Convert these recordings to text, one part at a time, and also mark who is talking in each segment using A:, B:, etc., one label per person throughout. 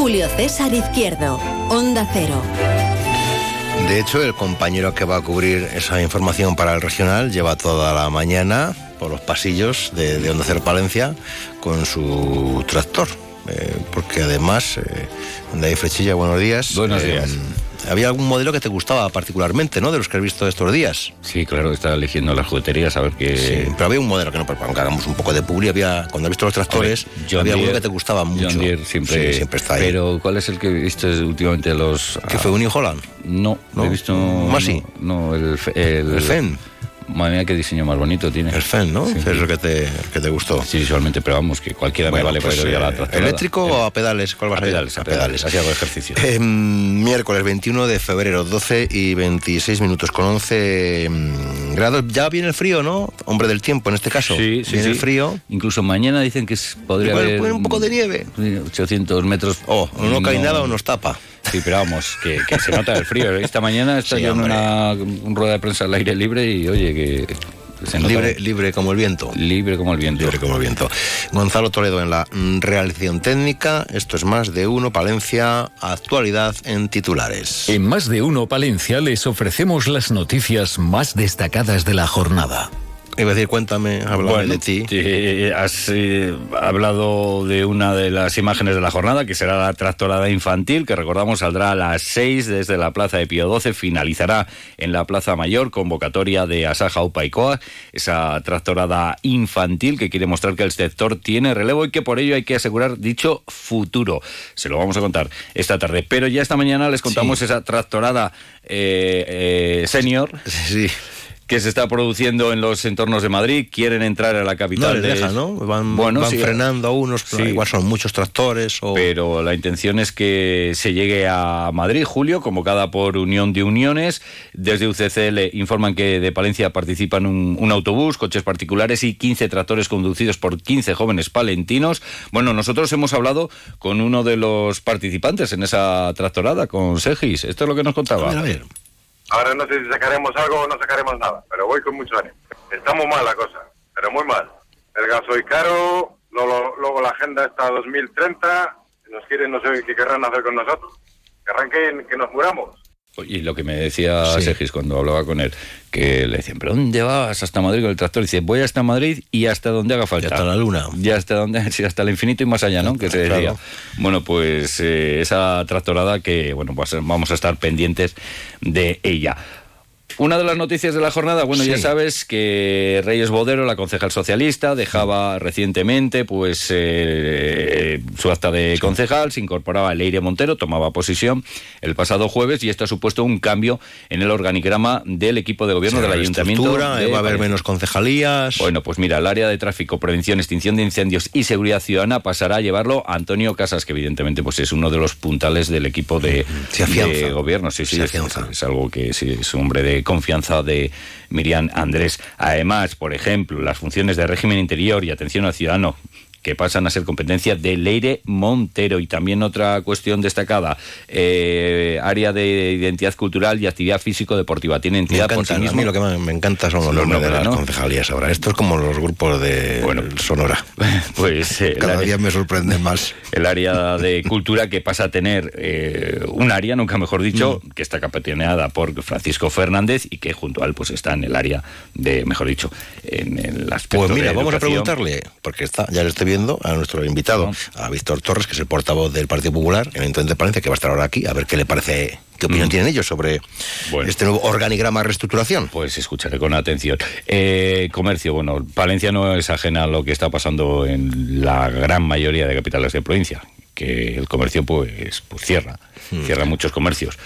A: Julio César Izquierdo. Onda Cero.
B: De hecho, el compañero que va a cubrir esa información para el regional lleva toda la mañana por los pasillos de, de Onda Cero Palencia con su tractor. Eh, porque además, eh, David Frechilla, buenos días.
C: Buenos
B: Eh,
C: días.
B: Había algún modelo que te gustaba particularmente, ¿no? De los que has visto estos días.
C: Sí, claro, estaba eligiendo las jugueterías a ver qué...
B: Sí, pero había un modelo que no, para que hagamos un poco de publi, había, cuando has visto los tractores,
C: ver,
B: había uno
C: Deere-
B: que te gustaba mucho.
C: John Deere siempre,
B: Sí, siempre está ahí.
C: Pero ¿cuál es el que he visto últimamente los...
B: ¿Qué fue un New Holland?
C: No,
B: ¿No?
C: he visto...
B: Masi.
C: No, no, el... El,
B: El Fen.
C: Madre mía, qué diseño más bonito tiene.
B: El Fen, ¿no?
C: Sí.
B: Es lo que te, que te gustó.
C: Sí, visualmente, pero vamos, que cualquiera
B: Bueno,
C: me vale
B: pues,
C: para ir a la
B: eh,
C: tractorada.
B: ¿Eléctrico o a pedales? ¿Cuál vas
C: a
B: a
C: pedales, a pedales. Así hago ejercicio.
B: Eh, miércoles 21 de febrero, 12 y 26 minutos con 11 mm, grados. Ya viene el frío, ¿no? Hombre del tiempo en este caso.
C: Sí, sí,
B: Viene
C: sí.
B: el frío.
C: Incluso mañana dicen que podría haber...
B: un poco de nieve.
C: sí, 800 metros.
B: O o no cae nada o nos tapa.
C: Sí, pero vamos, que, que se nota el frío. Esta mañana está
B: Sí,
C: yo en
B: hombre.
C: una, un rueda de prensa al aire libre y oye, que se nota
B: Libre, libre como el viento.
C: libre como el viento.
B: Libre como el viento. Gonzalo Toledo en la realización técnica. Esto es más de uno. Palencia, actualidad en titulares.
D: En Más de Uno Palencia les ofrecemos las noticias más destacadas de la jornada.
B: Iba a decir, cuéntame, háblame
C: Bueno,
B: de ti.
C: eh, has eh, hablado de una de las imágenes de la jornada, que será la tractorada infantil, que recordamos saldrá a las 6 desde la Plaza de Pío XII, finalizará en la Plaza Mayor, convocatoria de Asaja Upa y Coa, esa tractorada infantil que quiere mostrar que el sector tiene relevo y que por ello hay que asegurar dicho futuro. Se lo vamos a contar esta tarde. Pero ya esta mañana les contamos
B: Sí.
C: esa tractorada eh, eh, senior
B: Sí.
C: Que se está produciendo en los entornos de Madrid, quieren entrar a la
B: No
C: capital.
B: les
C: de-
B: deja, ¿no? Van,
C: Bueno,
B: van
C: sí,
B: frenando a unos,
C: sí.
B: igual son muchos tractores o...
C: Pero la intención es que se llegue a Madrid, Julio, convocada por Unión de Uniones. Desde UCCL informan que de Palencia participan un, un autobús, coches particulares y 15 tractores conducidos por 15 jóvenes palentinos. Bueno, nosotros hemos hablado con uno de los participantes en esa tractorada, con Segis. Esto es lo que nos
B: A
C: contaba.
B: ver, a ver.
E: Ahora no sé si sacaremos algo o no sacaremos nada, pero voy con mucho ánimo. Está muy mal la cosa, pero muy mal. El gasoil caro, luego, luego la agenda está a 2030, nos quieren, no sé qué querrán hacer con nosotros. Querrán que, que nos muramos.
C: Y lo que me decía
B: Sí.
C: Segis cuando hablaba con él, que le decían, ¿pero dónde vas hasta Madrid con el tractor? Y dice, voy hasta Madrid y hasta donde haga falta.
B: Ya hasta la luna.
C: Ya hasta donde, sí, hasta el infinito y más allá, ¿no? Que se decía.
B: Claro.
C: Bueno, pues eh, esa tractorada que, bueno, pues vamos a estar pendientes de ella. Una de las noticias de la jornada, bueno,
B: Sí.
C: ya sabes que Reyes Bodero, la concejal socialista, dejaba recientemente pues eh, su acta de concejal, se incorporaba Leire Montero, tomaba posición el pasado jueves y esto ha supuesto un cambio en el organigrama del equipo de gobierno del ayuntamiento. de
B: eh, va a haber menos concejalías.
C: Bueno, pues mira, el área de tráfico, prevención, extinción de incendios y seguridad ciudadana pasará a llevarlo a Antonio Casas, que evidentemente pues es uno de los puntales del equipo de, de gobierno. Sí, sí, es, es algo que sí, es un hombre de confianza de Miriam Andrés. Además, por ejemplo, las funciones de régimen interior y atención al ciudadano que pasan a ser competencia de Leire Montero. Y también otra cuestión destacada, eh, área de identidad cultural y actividad físico-deportiva. Tiene
B: me
C: entidad por
B: encanta, a mí lo que me, me encanta son los
C: Los
B: nombres de las
C: ¿no?
B: concejalías ahora. Esto es como los grupos de
C: Bueno.
B: Sonora.
C: Pues eh,
B: Cada día me sorprende más.
C: el área de cultura que pasa a tener eh, un área, nunca mejor dicho,
B: Mm.
C: que está capitaneada por Francisco Fernández y que junto a él pues está en el área de, mejor dicho, en el aspecto
B: Pues mira,
C: de
B: vamos a preguntarle, porque está, ya le estoy viendo a nuestro invitado, a Víctor Torres, que es el portavoz del Partido Popular, en el Ayuntamiento de Palencia, que va a estar ahora aquí, a ver qué le parece, qué opinión
C: Mm.
B: tienen ellos sobre
C: Bueno.
B: este nuevo organigrama reestructuración.
C: Pues escucharé con atención. Eh, comercio, bueno, Palencia no es ajena a lo que está pasando en la gran mayoría de capitales de provincia, que el comercio pues, pues cierra,
B: Hmm.
C: cierra muchos comercios.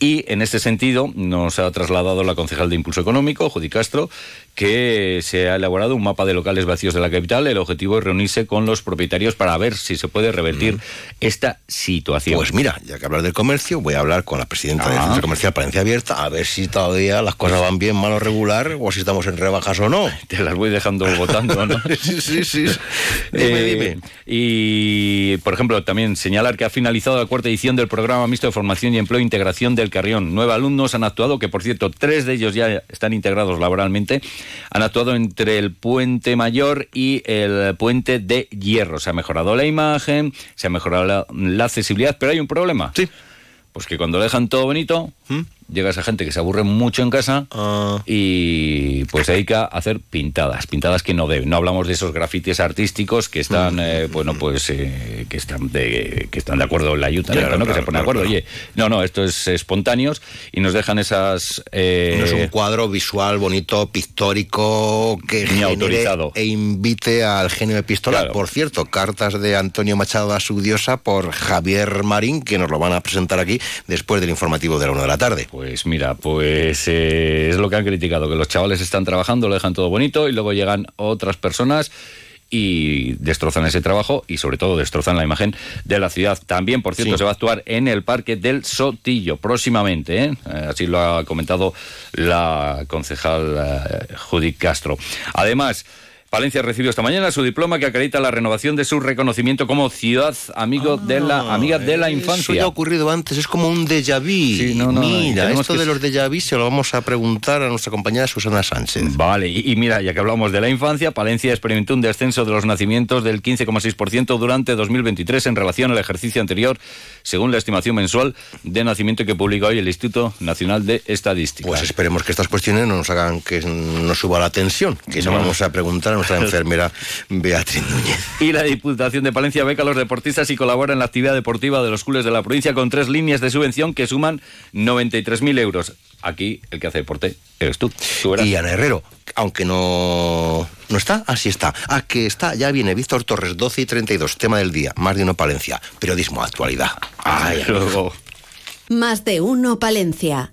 C: Y en este sentido nos ha trasladado la concejal de Impulso Económico, Judy Castro, que se ha elaborado un mapa de locales vacíos de la capital. El objetivo es reunirse con los propietarios para ver si se puede revertir esta situación.
B: Pues mira, ya que hablar del comercio, voy a hablar con la presidenta del
C: Ah.
B: Centro Comercial Palencia Abierta a ver si todavía las cosas van bien, mal o regular, o si estamos en rebajas o no.
C: Te las voy dejando votando, ¿no?
B: sí, sí, sí. Dime,
C: Eh,
B: dime.
C: Y, por ejemplo, también señalar que ha finalizado la cuarta edición del programa mixto de formación y empleo e integración del Carrión. Nueve alumnos han actuado, que por cierto, tres de ellos ya están integrados laboralmente. Han actuado entre el puente mayor y el puente de hierro. Se ha mejorado la imagen, se ha mejorado la, la accesibilidad, pero hay un problema.
B: Sí.
C: Pues que cuando dejan todo bonito, llega esa gente que se aburre mucho en casa
B: Ah.
C: y pues se dedica a hacer pintadas, pintadas que no deben. No hablamos de esos grafitis artísticos que están, eh, bueno, pues eh, que están de que están de acuerdo en la
B: Claro,
C: ¿no? que se pone de
B: claro,
C: acuerdo. Oye, no, no, esto es espontáneos y nos dejan esas. eh,
B: No es un cuadro visual, bonito, pictórico, que genere
C: autorizado.
B: e invite al genio epistolar.
C: Claro.
B: Por cierto, cartas de Antonio Machado a su diosa por Javier Marín, que nos lo van a presentar aquí después del informativo de la una de la tarde.
C: Pues mira, pues eh, es lo que han criticado, que los chavales están trabajando, lo dejan todo bonito y luego llegan otras personas y destrozan ese trabajo y sobre todo destrozan la imagen de la ciudad. También, por cierto,
B: Sí.
C: se va a actuar en el Parque del Sotillo próximamente, ¿eh? Eh, así lo ha comentado la concejal eh, Judith Castro. Además, Palencia recibió esta mañana su diploma que acredita la renovación de su reconocimiento como ciudad amigo de la amiga de la
B: Eso
C: infancia.
B: ya ha ocurrido antes, es como un déjà vu.
C: Sí, no, no,
B: Mira, esto
C: que-
B: de los déjà vu se lo vamos a preguntar a nuestra compañera Susana Sánchez.
C: Vale, y, y mira, ya que hablamos de la infancia, Palencia experimentó un descenso de los nacimientos del 15,6% durante 2023 en relación al ejercicio anterior, según la estimación mensual de nacimiento que publica hoy el Instituto Nacional de Estadística.
B: Pues esperemos que estas cuestiones no nos hagan que nos suba la tensión, que
C: No.
B: vamos a preguntar a nuestra enfermera Beatriz Núñez.
C: Y la Diputación de Palencia beca a los deportistas y colabora en la actividad deportiva de los clubes de la provincia con tres líneas de subvención que suman 93.000 euros. Aquí el que hace deporte eres tú.
B: Y Ana Herrero, aunque no, no está, así está. Ah, que está, ya viene Víctor Torres, 12 y 32, tema del día, más de uno Palencia, periodismo, actualidad. Ay,
C: Luego,
A: Más de uno Palencia.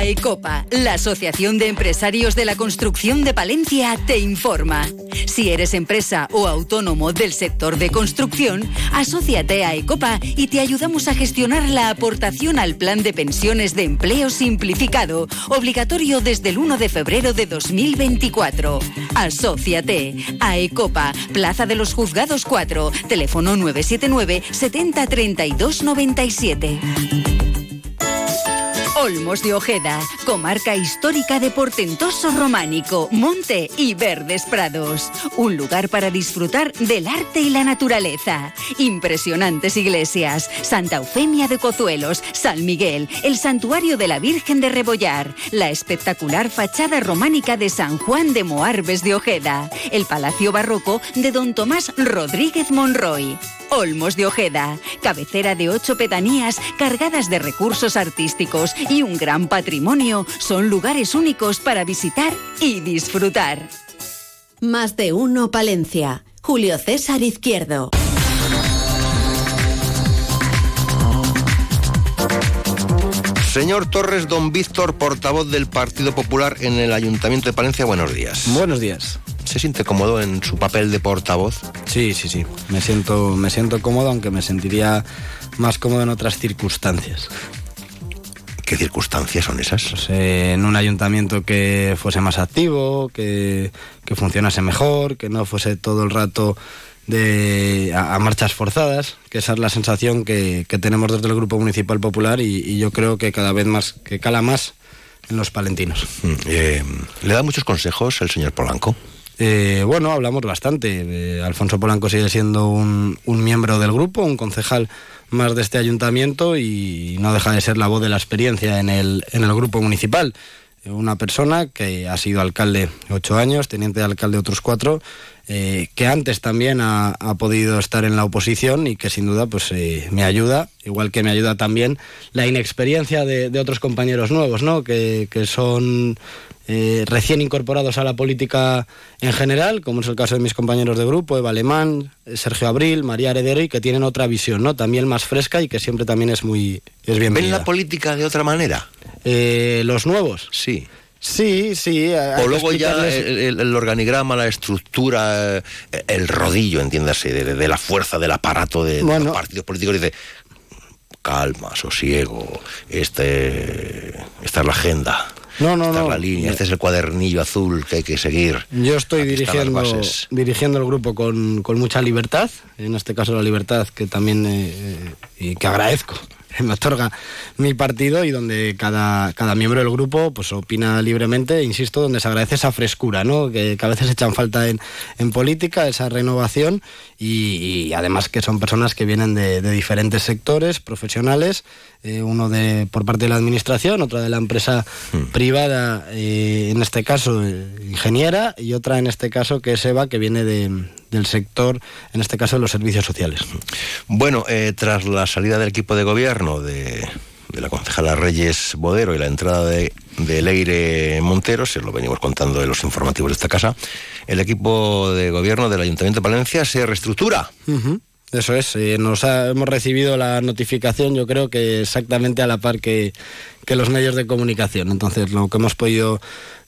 F: AECOPA, la Asociación de Empresarios de la Construcción de Palencia, te informa. Si eres empresa o autónomo del sector de construcción, asóciate a AECOPA y te ayudamos a gestionar la aportación al Plan de Pensiones de Empleo Simplificado, obligatorio desde el 1 de febrero de 2024. Asóciate. AECOPA, Plaza de los Juzgados 4, teléfono 979 70 32 97. Olmos de Ojeda, comarca histórica de portentoso románico, monte y verdes prados. Un lugar para disfrutar del arte y la naturaleza. Impresionantes iglesias, Santa Eufemia de Cozuelos, San Miguel, el santuario de la Virgen de Rebollar, la espectacular fachada románica de San Juan de Moarbes de Ojeda, el palacio barroco de Don Tomás Rodríguez Monroy. Olmos de Ojeda, cabecera de ocho pedanías cargadas de recursos artísticos y un gran patrimonio, son lugares únicos para visitar y disfrutar.
A: Más de uno Palencia. Julio César Izquierdo.
B: Señor Torres, don Víctor, portavoz del Partido Popular en el Ayuntamiento de Palencia, buenos días.
G: Buenos días.
B: ¿Se siente cómodo en su papel de portavoz?
G: Sí, sí, sí. Me siento, me siento cómodo, aunque me sentiría más cómodo en otras circunstancias.
B: ¿Qué circunstancias son esas?
G: Pues, eh, en un ayuntamiento que fuese más activo, que, que funcionase mejor, que no fuese todo el rato de, a, a marchas forzadas, que esa es la sensación que, que tenemos desde el Grupo Municipal Popular y, y yo creo que cada vez más, que cala más en los palentinos.
B: Mm, eh, ¿Le da muchos consejos el señor Polanco?
G: Eh, bueno, hablamos bastante. Alfonso Polanco sigue siendo un, un miembro del grupo, un concejal más de este ayuntamiento y no deja de ser la voz de la experiencia en el, en el grupo municipal. una persona que ha sido alcalde ocho años, teniente de alcalde otros cuatro, eh, que antes también ha, podido estar en la oposición y que sin duda pues eh, me ayuda, igual que me ayuda también la inexperiencia de, otros compañeros nuevos, ¿no? que, que son eh, recién incorporados a la política en general, como es el caso de mis compañeros de grupo, Eva Alemán, Sergio Abril, María Heredero, y que tienen otra visión, ¿no? También más fresca y que siempre también es muy es bienvenida.
B: ¿Ven la política de otra manera?
G: Eh, ¿Los nuevos?
B: Sí.
G: Sí, sí.
B: O luego ya el, organigrama, la estructura, eh, el rodillo, entiéndase, de, la fuerza del aparato de, los partidos políticos, dice, calma, sosiego, este, esta es la agenda.
G: No, no, no.
B: la línea, este es el cuadernillo azul que hay que seguir.
G: Yo estoy dirigiendo, dirigiendo el grupo con, mucha libertad, en este caso la libertad que también eh, eh, y que agradezco me otorga mi partido y donde cada, cada miembro del grupo pues opina libremente, insisto, donde se agradece esa frescura, ¿no? que, a veces echan falta en, en política, esa renovación y, además que son personas que vienen de, diferentes sectores profesionales, eh, uno de por parte de la administración, otra de la empresa hmm. privada, eh, en este caso eh, ingeniera, y otra en este caso que es Eva, que viene del sector, en este caso de los servicios sociales.
B: Bueno, tras la salida del equipo de gobierno de, de la concejala Reyes Bodero y la entrada de, Leire Montero, se lo venimos contando en los informativos de esta casa, el equipo de gobierno del Ayuntamiento de Palencia se reestructura.
G: Eso es, eh, nos hemos recibido la notificación yo creo que exactamente a la par que, que los medios de comunicación. Entonces lo que hemos podido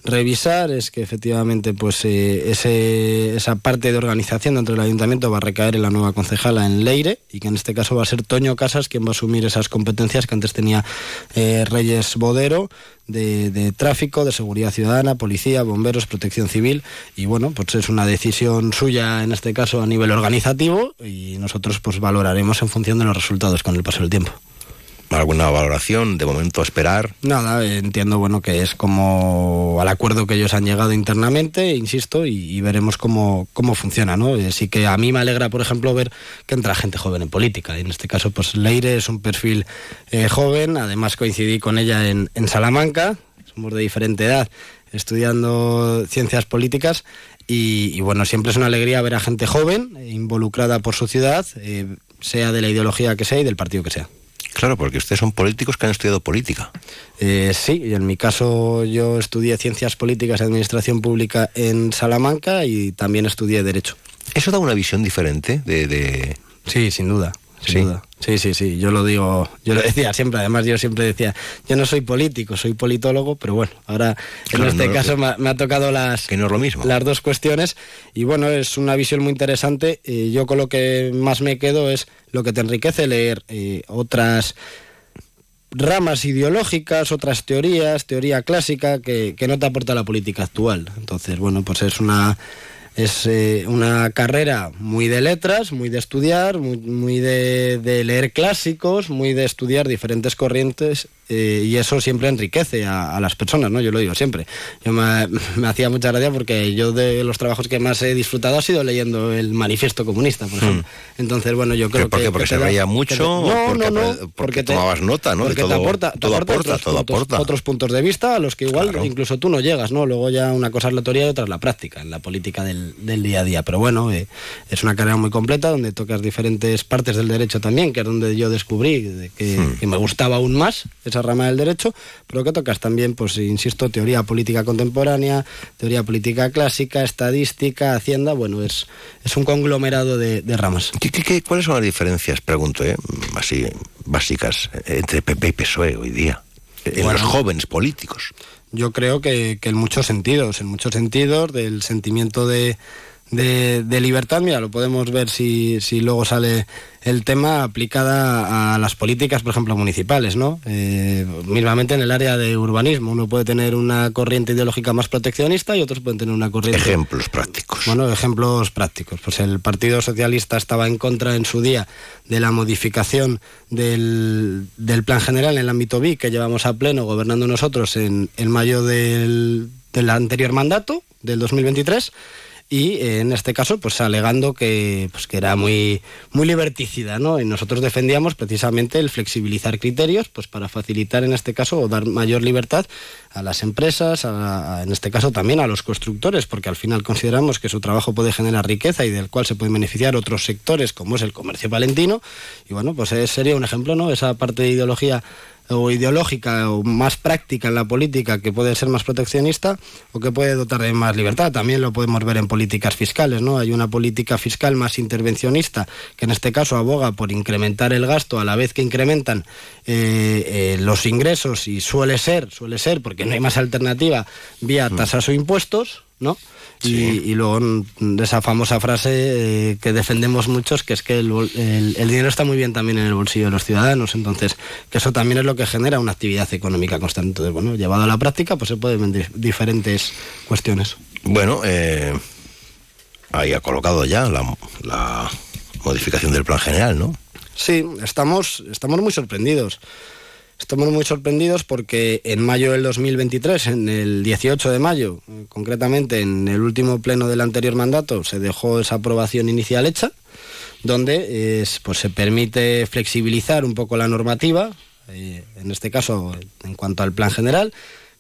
G: revisar es que efectivamente pues eh, esa parte de organización dentro del ayuntamiento va a recaer en la nueva concejala en Leire y que en este caso va a ser Toño Casas quien va a asumir esas competencias que antes tenía eh, Reyes Bodero de, tráfico, de seguridad ciudadana, policía, bomberos, protección civil y bueno pues es una decisión suya en este caso a nivel organizativo y nosotros pues valoraremos en función de los resultados con el paso del tiempo
B: alguna valoración, de momento esperar.
G: Nada, entiendo bueno que es como al acuerdo que ellos han llegado internamente, insisto, y, veremos cómo, cómo funciona, ¿no? Eh, sí que a mí me alegra, por ejemplo, ver que entra gente joven en política. En este caso, pues Leire es un perfil eh, joven, además coincidí con ella en, Salamanca, somos de diferente edad, estudiando ciencias políticas. Y, bueno, siempre es una alegría ver a gente joven, eh, involucrada por su ciudad, sea de la ideología que sea y del partido que sea.
B: Claro, porque ustedes son políticos que han estudiado política.
G: Eh, sí, en mi caso yo estudié Ciencias Políticas y Administración Pública en Salamanca y también estudié Derecho.
B: ¿Eso da una visión diferente de...
G: Sí, sin duda. Sin duda. Sí, sí, sí. Yo lo digo, yo lo decía siempre. Además, yo siempre decía, yo no soy político, soy politólogo, pero bueno, ahora en este caso me, ha tocado las,
B: que no es lo mismo.
G: las dos cuestiones. Y bueno, es una visión muy interesante. Y yo con lo que más me quedo es lo que te enriquece leer eh, otras ramas ideológicas, otras teorías, teoría clásica que, que no te aporta la política actual. Entonces, bueno, pues es una es eh, una carrera muy de letras, muy de estudiar, muy, de, leer clásicos, muy de estudiar diferentes corrientes eh, y eso siempre enriquece a, las personas, ¿no? Yo lo digo siempre. Yo me, hacía mucha gracia porque yo de los trabajos que más he disfrutado ha sido leyendo el manifiesto comunista, por ejemplo. Hmm. Entonces, bueno, yo creo
B: que...
G: Porque
B: se veía mucho, no,
G: porque,
B: no, no, porque, tomabas nota, ¿no?
G: Porque te aporta, todo aporta, otros, puntos, otros puntos de vista a los que igual incluso tú no llegas, ¿no? Luego ya una cosa es la teoría y otra es la práctica, en la política del, día a día. Pero bueno, eh, es una carrera muy completa donde tocas diferentes partes del derecho también, que es donde yo descubrí que, hmm. que me gustaba aún más esa rama del derecho, pero que tocas también, pues insisto, teoría política contemporánea, teoría política clásica, estadística, hacienda, bueno, es, es un conglomerado de, ramas.
B: ¿Qué, cuáles son las diferencias, pregunto, eh, así básicas, entre PP y PSOE hoy día? En los jóvenes políticos.
G: Yo creo que en muchos sentidos, en muchos sentidos, del sentimiento de de, libertad, mira, lo podemos ver si, si, luego sale el tema aplicada a las políticas, por ejemplo, municipales, ¿no? Eh, mismamente en el área de urbanismo, uno puede tener una corriente ideológica más proteccionista y otros pueden tener una corriente...
B: Ejemplos prácticos.
G: Bueno, ejemplos prácticos. Pues el Partido Socialista estaba en contra en su día de la modificación del, del plan general en el ámbito BIC que llevamos a pleno gobernando nosotros en, en mayo del, del anterior mandato, del 2023 y eh, en este caso pues alegando que, pues, que era muy, muy liberticida, ¿no? Y nosotros defendíamos precisamente el flexibilizar criterios pues para facilitar en este caso o dar mayor libertad a las empresas, en este caso también a los constructores, porque al final consideramos que su trabajo puede generar riqueza y del cual se pueden beneficiar otros sectores como es el comercio palentino. Y bueno, pues sería un ejemplo, ¿no? Esa parte de ideología o ideológica o más práctica en la política que puede ser más proteccionista o que puede dotar de más libertad. También lo podemos ver en políticas fiscales, ¿no? Hay una política fiscal más intervencionista que en este caso aboga por incrementar el gasto a la vez que incrementan eh, eh, los ingresos y suele ser, suele ser, porque no hay más alternativa, vía mm. tasas o impuestos, ¿no? Y, luego de esa famosa frase eh, que defendemos muchos, que es que el, dinero está muy bien también en el bolsillo de los ciudadanos, entonces que eso también es lo que genera una actividad económica constante. Entonces, bueno, llevado a la práctica, pues se pueden vender diferentes cuestiones.
B: Bueno, eh, ahí ha colocado ya la, la modificación del plan general, ¿no?
G: Sí, estamos, estamos muy sorprendidos. Estamos muy sorprendidos porque en mayo del 2023, en el 18 de mayo, concretamente en el último pleno del anterior mandato, se dejó esa aprobación inicial hecha, donde pues, se permite flexibilizar un poco la normativa, eh, en este caso en cuanto al plan general,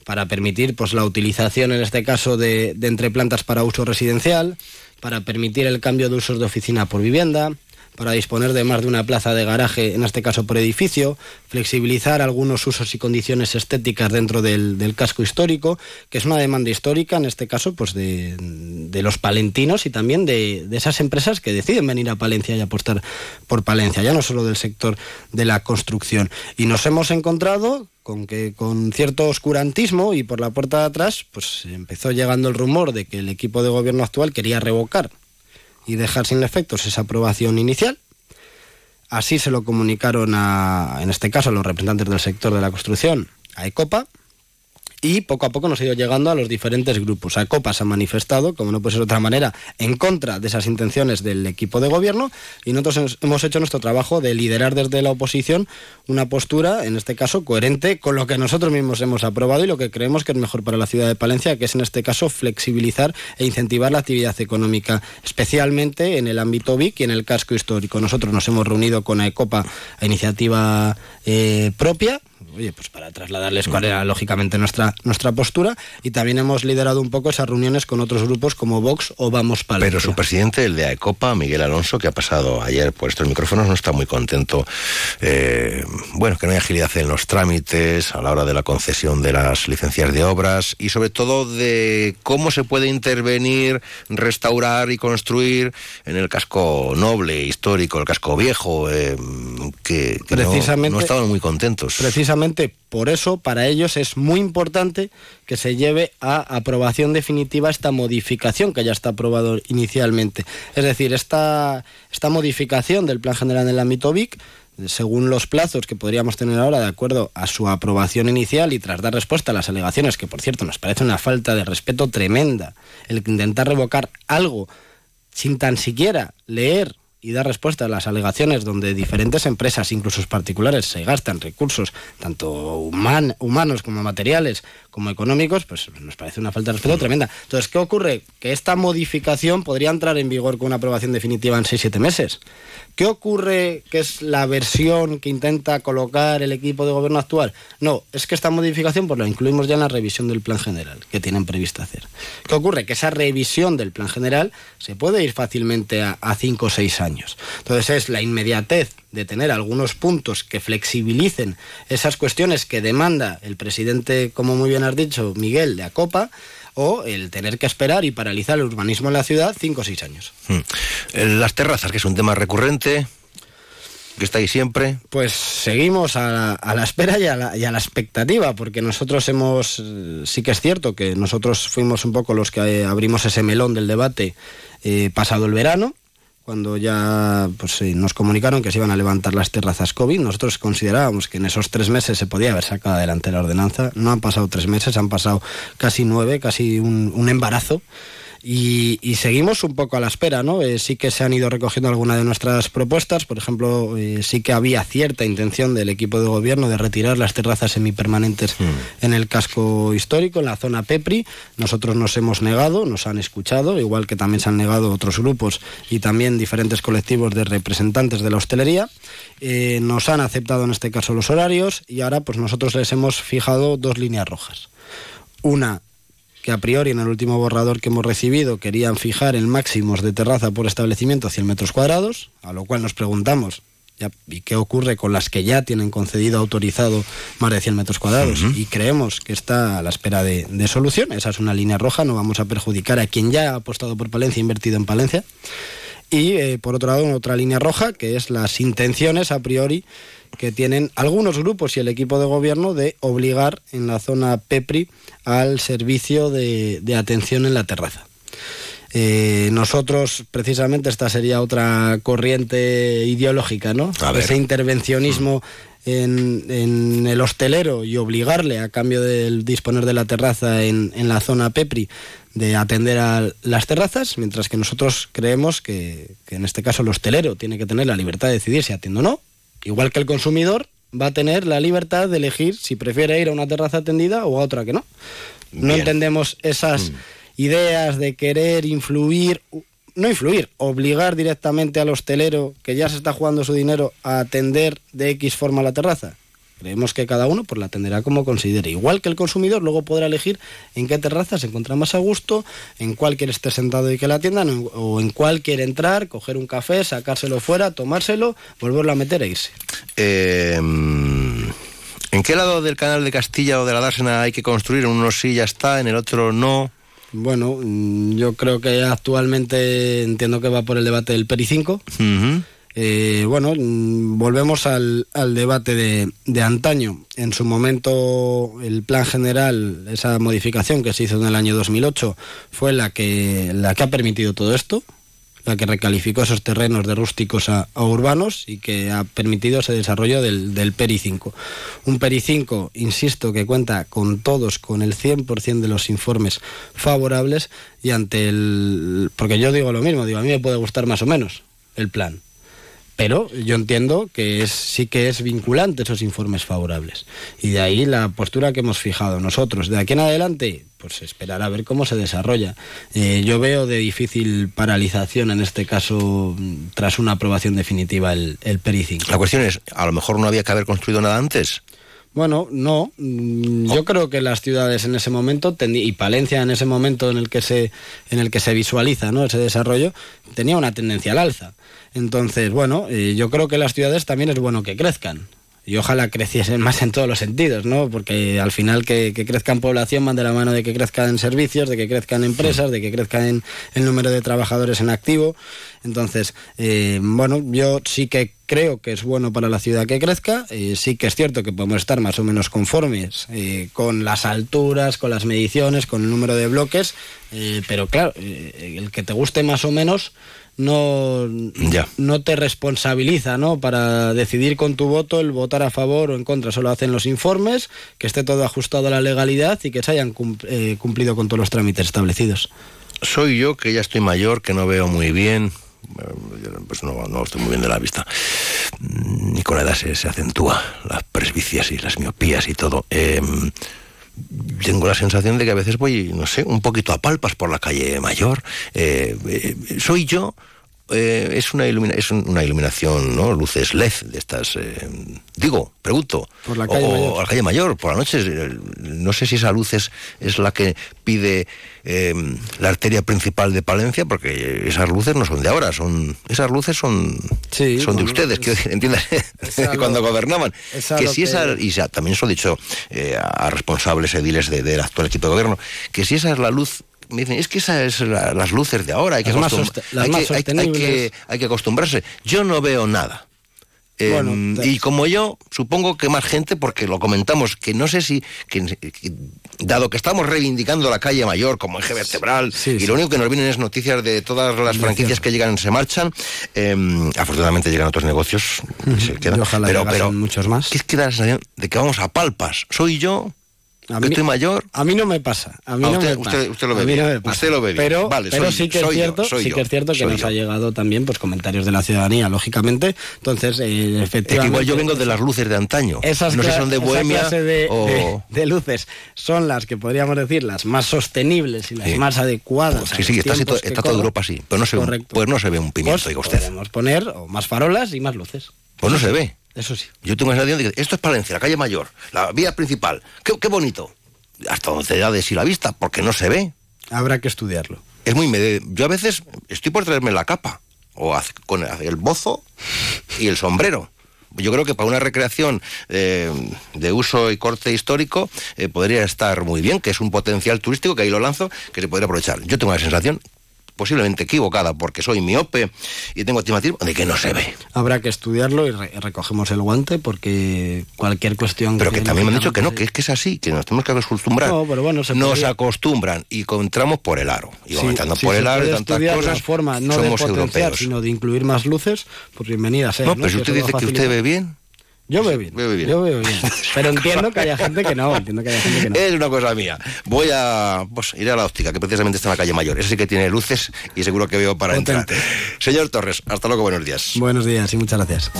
G: para permitir pues, la utilización, en este caso, de, de entreplantas para uso residencial, para permitir el cambio de usos de oficina por vivienda, para disponer de más de una plaza de garaje, en este caso por edificio, flexibilizar algunos usos y condiciones estéticas dentro del, casco histórico, que es una demanda histórica, en este caso, pues de, los palentinos y también de, esas empresas que deciden venir a Palencia y apostar por Palencia, ya no solo del sector de la construcción. Y nos hemos encontrado con que con cierto oscurantismo y por la puerta de atrás, pues empezó llegando el rumor de que el equipo de gobierno actual quería revocar y dejar sin efectos esa aprobación inicial. Así se lo comunicaron a, en este caso, a los representantes del sector de la construcción, a ECOPA, y poco a poco nos ha ido llegando a los diferentes grupos. A Copa se ha manifestado, como no puede ser de otra manera, en contra de esas intenciones del equipo de gobierno y nosotros hemos hecho nuestro trabajo de liderar desde la oposición una postura, en este caso, coherente con lo que nosotros mismos hemos aprobado y lo que creemos que es mejor para la ciudad de Palencia, que es en este caso flexibilizar e incentivar la actividad económica, especialmente en el ámbito BIC y en el casco histórico. Nosotros nos hemos reunido con AECOPA a iniciativa eh, propia oye, pues para trasladarles cuál era lógicamente nuestra, nuestra postura y también hemos liderado un poco esas reuniones con otros grupos como Vox o Vamos Palencia.
B: Pero su presidente, el de AECOPA, Miguel Alonso, que ha pasado ayer por estos micrófonos, no está muy contento. Eh, bueno, que no hay agilidad en los trámites a la hora de la concesión de las licencias de obras y sobre todo de cómo se puede intervenir, restaurar y construir en el casco noble, histórico, el casco viejo, eh, que, precisamente, no, no estaban muy contentos.
G: Precisamente por eso para ellos es muy importante que se lleve a aprobación definitiva esta modificación que ya está aprobado inicialmente. Es decir, esta, esta modificación del Plan General en el ámbito BIC según los plazos que podríamos tener ahora de acuerdo a su aprobación inicial y tras dar respuesta a las alegaciones, que por cierto nos parece una falta de respeto tremenda, el intentar revocar algo sin tan siquiera leer y dar respuesta a las alegaciones donde diferentes empresas, incluso particulares, se gastan recursos, tanto humanos como materiales, como económicos, pues nos parece una falta de respeto tremenda. Entonces, ¿qué ocurre? Que esta modificación podría entrar en vigor con una aprobación definitiva en 6-7 meses. ¿Qué ocurre que es la versión que intenta colocar el equipo de gobierno actual? No, es que esta modificación pues la incluimos ya en la revisión del plan general que tienen previsto hacer. ¿Qué ocurre? Que esa revisión del plan general se puede ir fácilmente a, a cinco o seis años. Entonces es la inmediatez de tener algunos puntos que flexibilicen esas cuestiones que demanda el presidente, como muy bien has dicho, Miguel, de Acopa, o el tener que esperar y paralizar el urbanismo en la ciudad cinco o seis años. Hmm.
B: Eh, las terrazas, que es un tema recurrente, que está ahí siempre.
G: Pues seguimos a la, espera y a la, expectativa, porque nosotros hemos, sí que es cierto que nosotros fuimos un poco los que abrimos ese melón del debate eh, pasado el verano, cuando ya pues, nos comunicaron que se iban a levantar las terrazas COVID, nosotros considerábamos que en esos tres meses se podía haber sacado adelante la ordenanza. No han pasado tres meses, han pasado casi nueve, casi un, embarazo. Y, seguimos un poco a la espera, ¿no? Eh, sí que se han ido recogiendo algunas de nuestras propuestas, por ejemplo, eh, sí que había cierta intención del equipo de gobierno de retirar las terrazas semipermanentes mm. en el casco histórico, en la zona Pepri. Nosotros nos hemos negado, nos han escuchado, igual que también se han negado otros grupos y también diferentes colectivos de representantes de la hostelería. Eh, nos han aceptado en este caso los horarios y ahora pues nosotros les hemos fijado dos líneas rojas. Una que a priori en el último borrador que hemos recibido querían fijar en máximos de terraza por establecimiento a 100 metros cuadrados, a lo cual nos preguntamos, ¿y qué ocurre con las que ya tienen concedido autorizado más de 100 metros cuadrados? Y creemos que está a la espera de, solución. Esa es una línea roja, no vamos a perjudicar a quien ya ha apostado por Palencia, invertido en Palencia. Y eh, por otro lado, otra línea roja, que es las intenciones a priori que tienen algunos grupos y el equipo de gobierno de obligar en la zona PEPRI al servicio de, atención en la terraza. Eh, nosotros, precisamente, esta sería otra corriente ideológica, ¿no? Ese intervencionismo en, el hostelero y obligarle, a cambio de disponer de la terraza en, en la zona PEPRI, de atender a las terrazas, mientras que nosotros creemos que, que, en este caso el hostelero tiene que tener la libertad de decidir si atiende o no, igual que el consumidor va a tener la libertad de elegir si prefiere ir a una terraza atendida o a otra que no. No entendemos esas mm. ideas de querer influir, no influir, obligar directamente al hostelero que ya se está jugando su dinero a atender de X forma la terraza. Creemos que cada uno pues, la atenderá como considere. Igual que el consumidor luego podrá elegir en qué terraza se encuentra más a gusto, en cuál quiere estar sentado y que la atiendan, o en cuál quiere entrar, coger un café, sacárselo fuera, tomárselo, volverlo a meter e irse.
B: Em, ¿En qué lado del canal de Castilla o de la Dársena hay que construir? En uno sí ya está, en el otro no.
G: Bueno, mm, yo creo que actualmente entiendo que va por el debate del PERI 5. Eh, bueno, mm, volvemos al, debate de, antaño. En su momento, el plan general, esa modificación que se hizo en el año 2008, fue la que, la que ha permitido todo esto, la que recalificó esos terrenos de rústicos a, urbanos y que ha permitido ese desarrollo del, del, PERI 5. Un PERI 5, insisto, que cuenta con todos, con el 100% de los informes favorables y ante el... Porque yo digo lo mismo, digo, a mí me puede gustar más o menos el plan pero yo entiendo que es, sí que es vinculante esos informes favorables. Y de ahí la postura que hemos fijado nosotros. De aquí en adelante, pues esperar a ver cómo se desarrolla. Eh, yo veo de difícil paralización en este caso tras una aprobación definitiva el, el PERI
B: La cuestión es, a lo mejor no había que haber construido nada antes.
G: Bueno, no. Mm, yo creo que las ciudades en ese momento y Palencia en ese momento en el que se en el que se visualiza, ¿no? ese desarrollo tenía una tendencia al alza. Entonces, bueno, eh, yo creo que las ciudades también es bueno que crezcan. Y ojalá creciesen más en todos los sentidos, ¿no? Porque al final que, crezca en población van de la mano de que crezcan servicios, de que crezcan empresas, de que crezcan en el número de trabajadores en activo. Entonces, eh, bueno, yo sí que creo que es bueno para la ciudad que crezca. Eh, sí que es cierto que podemos estar más o menos conformes con las alturas, con las mediciones, con el número de bloques, pero claro, el que te guste más o menos no, no te responsabiliza ¿no? para decidir con tu voto el votar a favor o en contra. Solo hacen los informes, que esté todo ajustado a la legalidad y que se hayan eh, cumplido con todos los trámites establecidos.
B: Soy yo que ya estoy mayor, que no veo muy bien, pues no, no, estoy muy bien de la vista. Ni con la edad se, acentúa las presbicias y las miopías y todo. Em, tengo la sensación de que a veces voy, no sé, un poquito a palpas por la calle mayor. Eh, eh, soy yo. Eh, es, una es una iluminación, ¿no? Luces LED de estas. digo, pregunto.
G: Por la calle mayor.
B: O la calle mayor, por la noche. No sé si esa luz es, es la que pide la arteria principal de Palencia, porque esas luces no son de ahora, son esas luces son, son de ustedes, quiero decir, entiendas, cuando gobernaban. que si esa, y también se lo he dicho a responsables ediles del actual equipo de gobierno, que si esa es la luz me dicen, es que esas son las luces de ahora, hay que, hay que acostumbrarse. Yo no veo nada. Em, y como yo, supongo que más gente, porque lo comentamos, que no sé si, dado que estamos reivindicando la calle mayor como eje vertebral, y lo único que nos vienen es noticias de todas las franquicias que llegan se marchan, em, afortunadamente llegan otros negocios,
G: se quedan, pero, pero muchos más.
B: ¿Qué es que da la sensación de que vamos a palpas? Soy yo A mí, estoy mayor.
G: A mí no me pasa. A mí
B: Ah,
G: no
B: usted,
G: me pasa.
B: usted, usted lo ve
G: A mí no
B: bien.
G: me pasa.
B: Usted lo ve bien.
G: Pero,
B: Vale,
G: pero
B: soy-
G: sí que
B: soy yo,
G: cierto, sí que es cierto que
B: soy
G: nos
B: yo.
G: ha llegado también pues comentarios de la ciudadanía, lógicamente. Entonces, eh,
B: Es
G: efectivamente.
B: que igual yo vengo de las luces de antaño.
G: Esas
B: no sé si son de Bohemia
G: clase de,
B: o...
G: de- de luces son las que podríamos decir las más sostenibles y las
B: Sí.
G: más adecuadas.
B: Pues sí, sí, está, está toda. Europa así. Pero no se ve, un-
G: Correcto.
B: pues no se ve un pimiento,
G: Pues
B: diga usted.
G: podemos poner o más farolas y más luces.
B: Pues no se ve.
G: Eso sí.
B: Yo tengo la sensación de que esto es Palencia, la calle mayor, la vía principal. Qué, qué bonito. Hasta donde da de sí la vista, porque no se ve.
G: Habrá que estudiarlo.
B: Es muy... Yo a veces estoy por traerme la capa, o con el bozo y el sombrero. Yo creo que para una recreación eh, de uso y corte histórico eh, podría estar muy bien, que es un potencial turístico que ahí lo lanzo, que se podría aprovechar. Yo tengo la sensación, posiblemente equivocada, porque soy miope y tengo astigmatismo, de que no se ve.
G: Habrá que estudiarlo y re- recogemos el guante porque cualquier cuestión
B: Pero que también me han dicho que no, que es, que es así, que nos tenemos que acostumbrar.
G: No, pero bueno, se
B: nos
G: podría-
B: acostumbran y entramos por el aro. Y
G: Sí,
B: entrando
G: si
B: por el aro y tantas cosas.
G: forma no
B: somos
G: de potenciar,
B: europeos.
G: sino de incluir más luces, pues bienvenida sea.
B: no, pero si
G: Que
B: usted dice que usted ve bien,
G: Yo veo bien.
B: Bebe bien.
G: Yo veo bien. Pero entiendo que haya gente que no. Entiendo que haya gente que no.
B: es una cosa mía. Voy a pues, ir a la óptica, que precisamente está en la calle mayor. Ese sí que tiene luces y seguro que veo para
G: Potente.
B: entrar. Señor Torres, hasta luego, buenos días.
G: Buenos días y muchas gracias.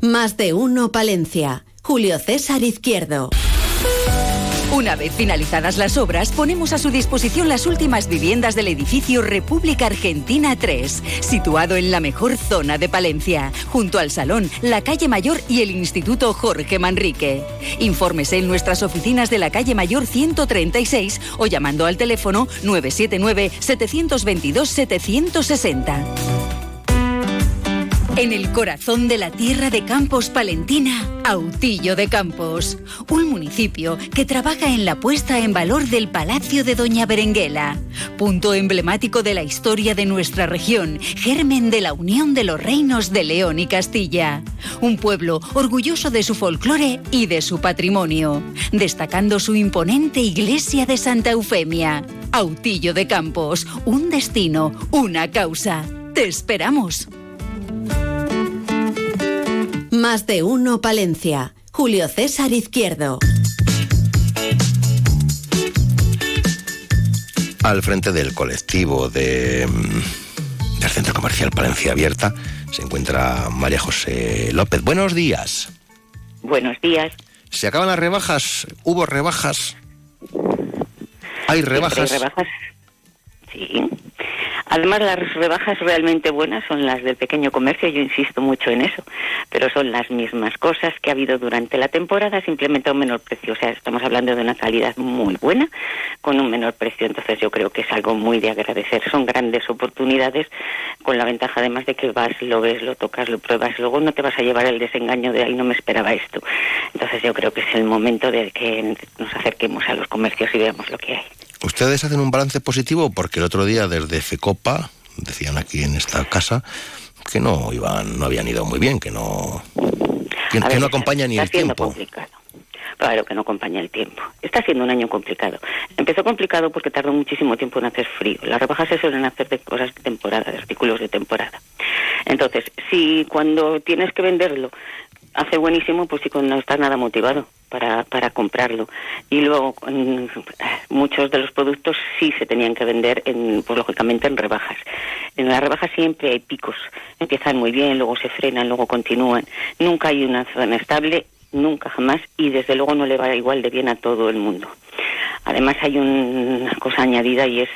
A: Más de uno Palencia. Julio César Izquierdo.
F: Una vez finalizadas las obras, ponemos a su disposición las últimas viviendas del edificio República Argentina 3, situado en la mejor zona de Palencia, junto al Salón, la Calle Mayor y el Instituto Jorge Manrique. Infórmese en nuestras oficinas de la Calle Mayor 136 o llamando al teléfono 979-722-760. En el corazón de la tierra de Campos Palentina, Autillo de Campos, un municipio que trabaja en la puesta en valor del Palacio de Doña Berenguela, punto emblemático de la historia de nuestra región, germen de la unión de los reinos de León y Castilla. Un pueblo orgulloso de su folclore y de su patrimonio, destacando su imponente iglesia de Santa Eufemia. Autillo de Campos, un destino, una causa. Te esperamos.
A: Más de uno Palencia. Julio César Izquierdo.
B: Al frente del colectivo de, mm, del Centro Comercial Palencia Abierta se encuentra María José López. Buenos días.
H: Buenos días.
B: ¿Se acaban las rebajas? ¿Hubo rebajas? ¿Hay rebajas?
H: Siempre hay rebajas. Además, las rebajas realmente buenas son las del pequeño comercio, yo insisto mucho en eso, pero son las mismas cosas que ha habido durante la temporada, simplemente a un menor precio. O sea, estamos hablando de una calidad muy buena con un menor precio, entonces yo creo que es algo muy de agradecer. Son grandes oportunidades, con la ventaja además de que vas, lo ves, lo tocas, lo pruebas, luego no te vas a llevar el desengaño de ahí no me esperaba esto. Entonces yo creo que es el momento de que nos acerquemos a los comercios y veamos lo que hay.
B: ¿Ustedes hacen un balance positivo? Porque el otro día desde FECOPA, decían aquí en esta casa, que no iban, no habían ido muy bien, que no, que,
H: A
B: que
H: ver,
B: no
H: está-
B: acompaña ni
H: está
B: el
H: siendo
B: tiempo.
H: complicado. Claro que no acompaña el tiempo. Está siendo un año complicado. Empezó complicado porque tardó muchísimo tiempo en hacer frío. Las rebajas se suelen hacer de cosas de temporada, de artículos de temporada. Entonces, si cuando tienes que venderlo hace buenísimo, pues sí, no estás nada motivado para, para comprarlo. Y luego, mm, muchos de los productos sí se tenían que vender, en, pues lógicamente, en rebajas. En las rebajas siempre hay picos. Empiezan muy bien, luego se frenan, luego continúan. Nunca hay una zona estable, nunca jamás, y desde luego no le va igual de bien a todo el mundo. Además hay una cosa añadida y es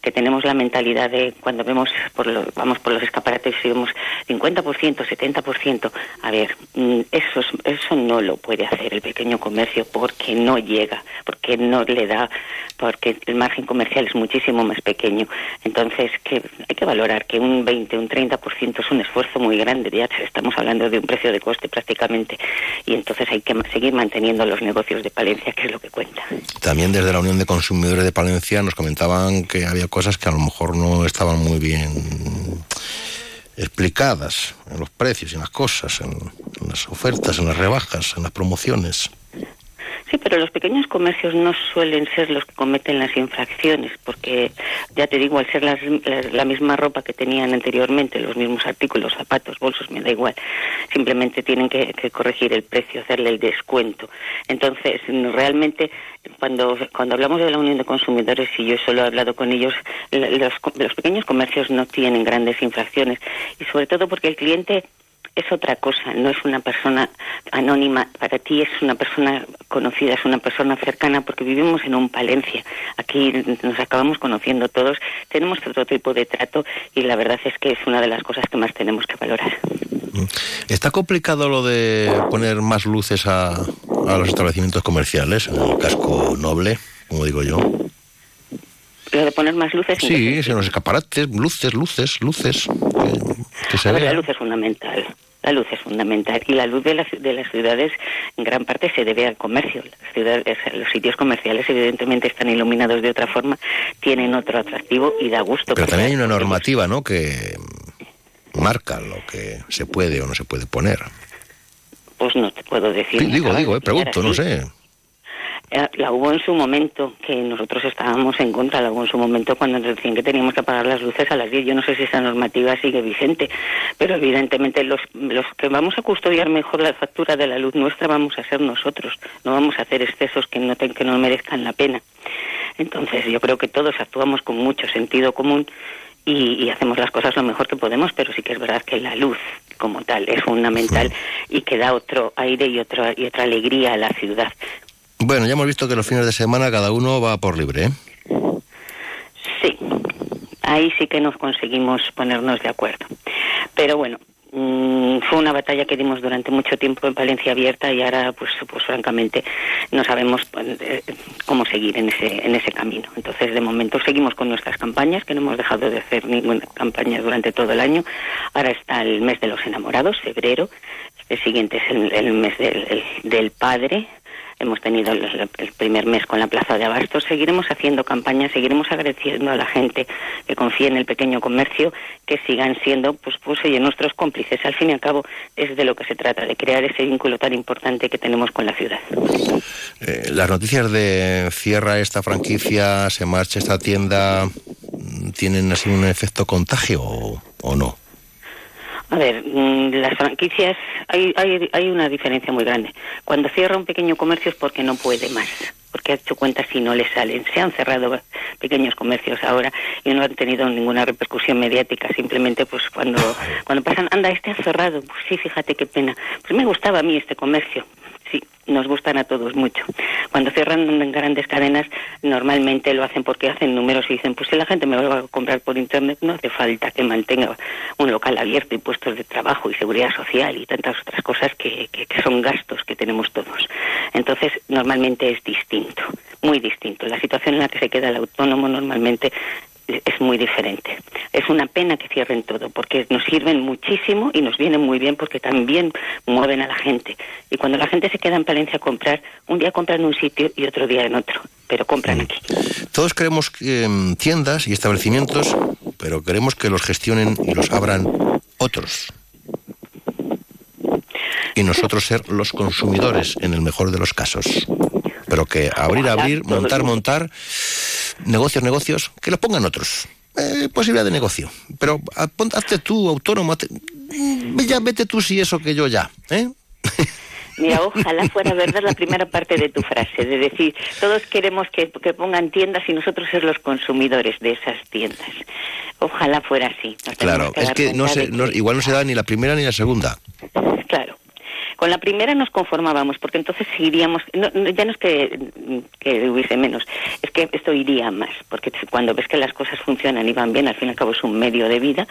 H: que tenemos la mentalidad de cuando vemos por vamos por los escaparates y vemos 50%, 70%, a ver, mm, eso, es- eso no lo puede hacer el pequeño comercio porque no llega, porque no le da, porque el margen comercial es muchísimo más pequeño. Entonces, que hay que valorar que un 20, un 30% es un esfuerzo muy grande, ya estamos hablando de un precio de coste prácticamente, y entonces hay que seguir manteniendo los negocios de Palencia, que es lo que cuenta.
B: También desde la Unión de Consumidores de Palencia nos comentaban que había cosas que a lo mejor no estaban muy bien explicadas en los precios en las cosas, en, en las ofertas, en las rebajas, en las promociones.
H: Sí, pero los pequeños comercios no suelen ser los que cometen las infracciones, porque ya te digo, al ser las- la, la misma ropa que tenían anteriormente, los mismos artículos, zapatos, bolsos, me da igual. Simplemente tienen que, que corregir el precio, hacerle el descuento. Entonces, realmente, cuando, cuando hablamos de la Unión de Consumidores, y yo solo he hablado con ellos, los, los pequeños comercios no tienen grandes infracciones. Y sobre todo porque el cliente es otra cosa, no es una persona anónima, para ti es una persona conocida, es una persona cercana, porque vivimos en un Palencia, aquí nos acabamos conociendo todos, tenemos otro tipo de trato y la verdad es que es una de las cosas que más tenemos que valorar.
B: ¿Está complicado lo de poner más luces a, a los establecimientos comerciales, en el casco noble, como digo yo?
H: Lo de poner más luces... ¿en qué
B: Sí, en los escaparates, luces, luces, luces. Que, que se
H: A ver, la luz es fundamental. La luz es fundamental y la luz de las, de las ciudades en gran parte se debe al comercio. Las ciudades, los sitios comerciales evidentemente están iluminados de otra forma, tienen otro atractivo y da gusto.
B: Pero también hay una normativa, ¿no?, que marca lo que se puede o no se puede poner.
H: Pues no te puedo decir.
B: Sí, digo, digo, eh, pregunto, no sé.
H: Eh, La hubo en su momento, que nosotros estábamos en contra, la hubo en su momento cuando nos decían que teníamos que apagar las luces a las 10. Yo no sé si esa normativa sigue vigente, pero evidentemente los, los que vamos a custodiar mejor la factura de la luz nuestra vamos a ser nosotros. No vamos a hacer excesos que no, te- que no merezcan la pena. Entonces yo creo que todos actuamos con mucho sentido común y, y hacemos las cosas lo mejor que podemos, pero sí que es verdad que la luz como tal es fundamental y que da otro aire y, otro, y otra alegría a la ciudad.
B: Bueno, ya hemos visto que los fines de semana cada uno va por libre, ¿eh?
H: Sí, ahí sí que nos conseguimos ponernos de acuerdo. Pero bueno, mm, fue una batalla que dimos durante mucho tiempo en Palencia Abierta y ahora, pues, pues francamente, no sabemos eh, cómo seguir en ese, en ese camino. Entonces, de momento seguimos con nuestras campañas, que no hemos dejado de hacer ninguna campaña durante todo el año. Ahora está el mes de los enamorados, febrero. El siguiente es el, el mes del, el- del padre. Hemos tenido el, primer mes con la Plaza de Abastos. Seguiremos haciendo campañas, seguiremos agradeciendo a la gente que confía en el pequeño comercio, que sigan siendo, pues, pues oye, nuestros cómplices. Al fin y al cabo, es de lo que se trata, de crear ese vínculo tan importante que tenemos con la ciudad.
B: Eh, Las noticias de cierra esta franquicia, se marcha esta tienda, ¿tienen así un efecto contagio o, o no?
H: A ver, mm, las franquicias, hay, hay, hay una diferencia muy grande. Cuando cierra un pequeño comercio es porque no puede más, porque ha hecho cuentas y no le salen. Se han cerrado pequeños comercios ahora y no han tenido ninguna repercusión mediática. Simplemente, pues cuando, cuando pasan, anda, este ha cerrado. Pues sí, fíjate qué pena. Pues me gustaba a mí este comercio. Sí, nos gustan a todos mucho. Cuando cierran grandes cadenas, normalmente lo hacen porque hacen números y dicen, pues si la gente me va a comprar por internet, no hace falta que mantenga un local abierto y puestos de trabajo y seguridad social y tantas otras cosas que, que- que son gastos que tenemos todos. Entonces, normalmente es distinto, muy distinto. La situación en la que se queda el autónomo normalmente es muy diferente. Es una pena que cierren todo, porque nos sirven muchísimo y nos vienen muy bien porque también mueven a la gente. Y cuando la gente se queda en Palencia a comprar, un día compran en un sitio y otro día en otro, pero compran aquí.
B: Todos queremos que, em, tiendas y establecimientos, pero queremos que los gestionen y los abran otros. Y nosotros ser los consumidores en el mejor de los casos. Pero que abrir,
H: Ojalá
B: abrir, montar, montar, negocios, negocios, que lo pongan otros. Eh, posibilidad de negocio. Pero hazte tú, autónomo, hazte- mm, ya vete tú si eso que yo ya. ¿eh?
H: Mira, ojalá fuera verdad la primera parte de tu frase, de decir, todos queremos que, que pongan tiendas y nosotros ser los consumidores de esas tiendas. Ojalá fuera así. Nos
B: Claro, es que no se, no- igual no se da ni la primera ni la segunda.
H: Claro. Con la primera nos conformábamos, porque entonces seguiríamos, no, no, ya no es que, hubiese menos, es que esto iría más, porque cuando ves que las cosas funcionan y van bien, al fin y al cabo es un medio de vida,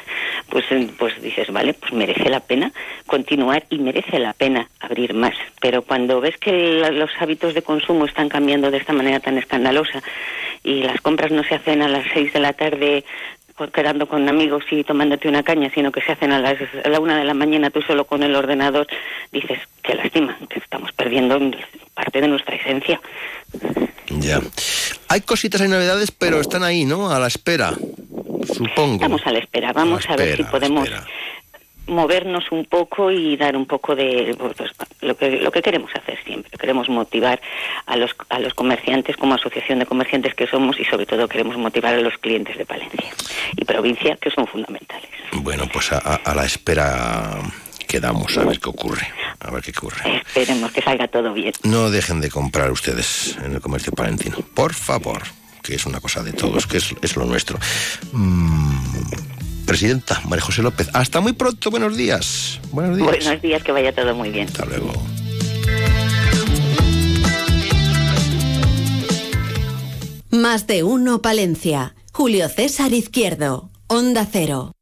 H: pues, pues dices, vale, pues merece la pena continuar y merece la pena abrir más. Pero cuando ves que la- los hábitos de consumo están cambiando de esta manera tan escandalosa y las compras no se hacen a las seis de la tarde con- quedando con amigos y tomándote una caña, sino que se hacen a, las, a la una de la mañana tú solo con el ordenador, dices, qué lástima, que estamos perdiendo parte de nuestra esencia.
B: Ya. Hay cositas, hay novedades, pero están ahí, ¿no? A la espera, supongo.
H: Estamos a la espera, vamos a, ver si
B: espera, a la
H: podemos
B: espera.
H: Movernos un poco y dar un poco de pues, lo que lo que queremos hacer siempre. Queremos motivar a los, a los comerciantes como asociación de comerciantes que somos y sobre todo queremos motivar a los clientes de Palencia y provincia que son fundamentales.
B: Bueno, pues a, a la espera quedamos a ver qué ocurre. A ver qué ocurre.
H: Esperemos que salga todo bien.
B: No dejen de comprar ustedes en el comercio palentino. Por favor, que es una cosa de todos, que es, es lo nuestro. Mm, presidenta María José López, hasta muy pronto. Buenos días. Buenos días.
H: Buenos días, que vaya todo muy bien.
B: Hasta luego.
A: Más de uno Palencia. Julio César Izquierdo. Onda Cero.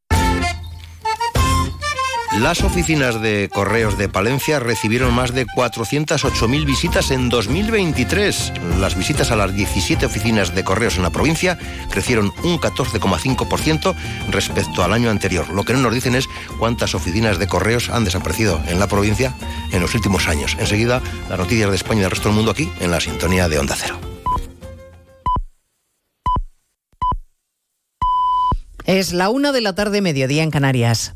B: Las oficinas de correos de Palencia recibieron más de 408.000 visitas en 2023. Las visitas a las 17 oficinas de correos en la provincia crecieron un 14,5% respecto al año anterior. Lo que no nos dicen es cuántas oficinas de correos han desaparecido en la provincia en los últimos años. Enseguida, las noticias de España y del resto del mundo aquí en la sintonía de Onda Cero.
I: Es la una de la tarde, mediodía en Canarias.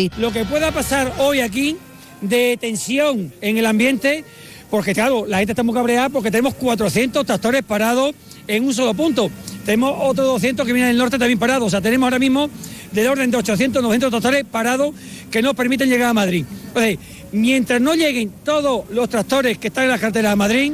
J: Lo que pueda pasar hoy aquí de tensión en el ambiente, porque claro, la gente está muy cabreada porque tenemos 400 tractores parados en un solo punto. Tenemos otros 200 que vienen del norte también parados. O sea, tenemos ahora mismo del orden de 800, 900 tractores parados que nos permiten llegar a Madrid. Entonces, mientras no lleguen todos los tractores que están en la carretera de Madrid,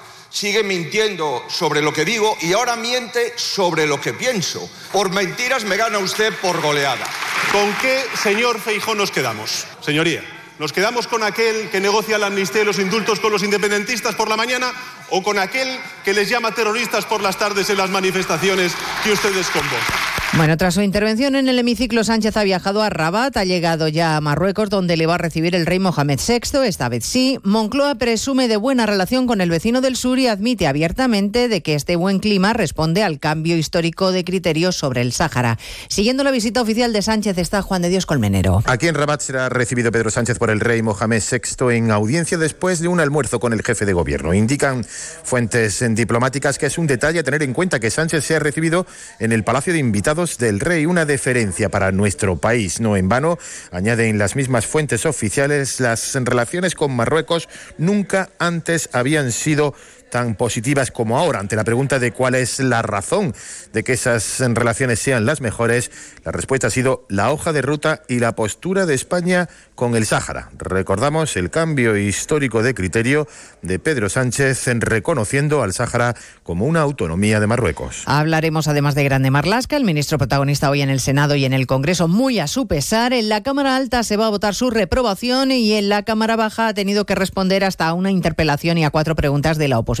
K: sigue mintiendo sobre lo que digo y ahora miente sobre lo que pienso. Por mentiras me gana usted por goleada.
L: ¿Con qué, señor Feijó, nos quedamos? Señoría, ¿nos quedamos con aquel que negocia la amnistía y los indultos con los independentistas por la mañana o con aquel que les llama terroristas por las tardes en las manifestaciones que ustedes convocan?
I: Bueno, tras su intervención en el hemiciclo, Sánchez ha viajado a Rabat, ha llegado ya a Marruecos, donde le va a recibir el rey Mohamed VI, esta vez sí. Moncloa presume de buena relación con el vecino del sur y admite abiertamente de que este buen clima responde al cambio histórico de criterios sobre el Sáhara. Siguiendo la visita oficial de Sánchez está Juan de Dios Colmenero.
M: Aquí en Rabat será recibido Pedro Sánchez por el rey Mohamed VI en audiencia después de un almuerzo con el jefe de gobierno. Indican fuentes diplomáticas que es un detalle a tener en cuenta que Sánchez sea recibido en el Palacio de Invitados del Rey, una deferencia para nuestro país. No en vano, añaden las mismas fuentes oficiales, las relaciones con Marruecos nunca antes habían sido tan positivas como ahora. Ante la pregunta de cuál es la razón de que esas relaciones sean las mejores, la respuesta ha sido la hoja de ruta y la postura de España con el Sáhara. Recordamos el cambio histórico de criterio de Pedro Sánchez en reconociendo al Sáhara como una autonomía de Marruecos.
I: Hablaremos además de Grande Marlasca, el ministro protagonista hoy en el Senado y en el Congreso, muy a su pesar. En la Cámara Alta se va a votar su reprobación y en la Cámara Baja ha tenido que responder hasta a una interpelación y a cuatro preguntas de la oposición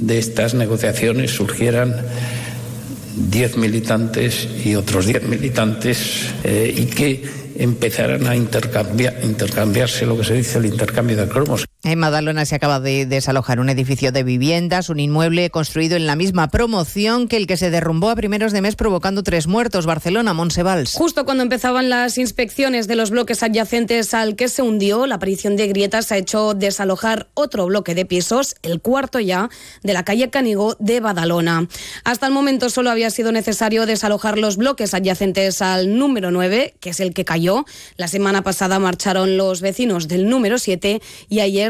N: de estas negociaciones surgieran 10 militantes y otros 10 militantes eh, y que empezaran a intercambiar, intercambiarse lo que se dice el intercambio de cromos.
I: En Madalona se acaba de desalojar un edificio de viviendas, un inmueble construido en la misma promoción que el que se derrumbó a primeros de mes provocando tres muertos, Barcelona, Monsevals.
O: Justo cuando empezaban las inspecciones de los bloques adyacentes al que se hundió, la aparición de grietas ha hecho desalojar otro bloque de pisos, el cuarto ya, de la calle Canigó de Badalona. Hasta el momento solo había sido necesario desalojar los bloques adyacentes al número 9, que es el que cayó. La semana pasada marcharon los vecinos del número 7 y ayer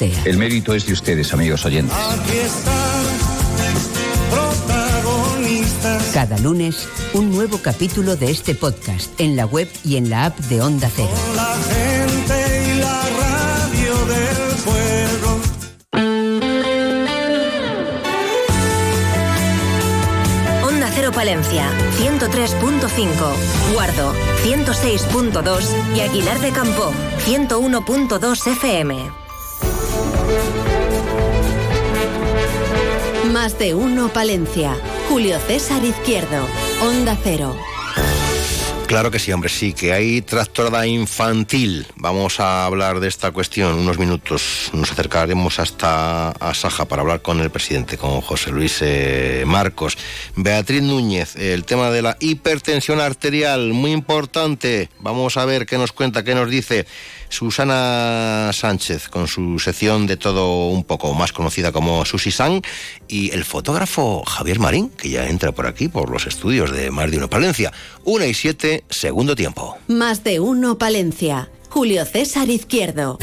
P: El mérito es de ustedes, amigos oyentes.
Q: Cada lunes, un nuevo capítulo de este podcast en la web y en la app de Onda Cero.
R: La gente y la radio del pueblo.
S: Onda Cero Palencia, 103.5, Guardo, 106.2 y Aguilar de Campo, 101.2 FM.
A: Más de uno Palencia. Julio César Izquierdo. Onda Cero.
B: Claro que sí, hombre, sí, que hay tractorada infantil. Vamos a hablar de esta cuestión unos minutos. Nos acercaremos hasta a Saja para hablar con el presidente, con José Luis eh, Marcos. Beatriz Núñez, el tema de la hipertensión arterial, muy importante. Vamos a ver qué nos cuenta, qué nos dice Susana Sánchez con su sección de todo un poco más conocida como Susi San y el fotógrafo Javier Marín, que ya entra por aquí por los estudios de Más de Uno Palencia. Una y siete, segundo tiempo.
A: Más de uno Palencia. Julio César Izquierdo.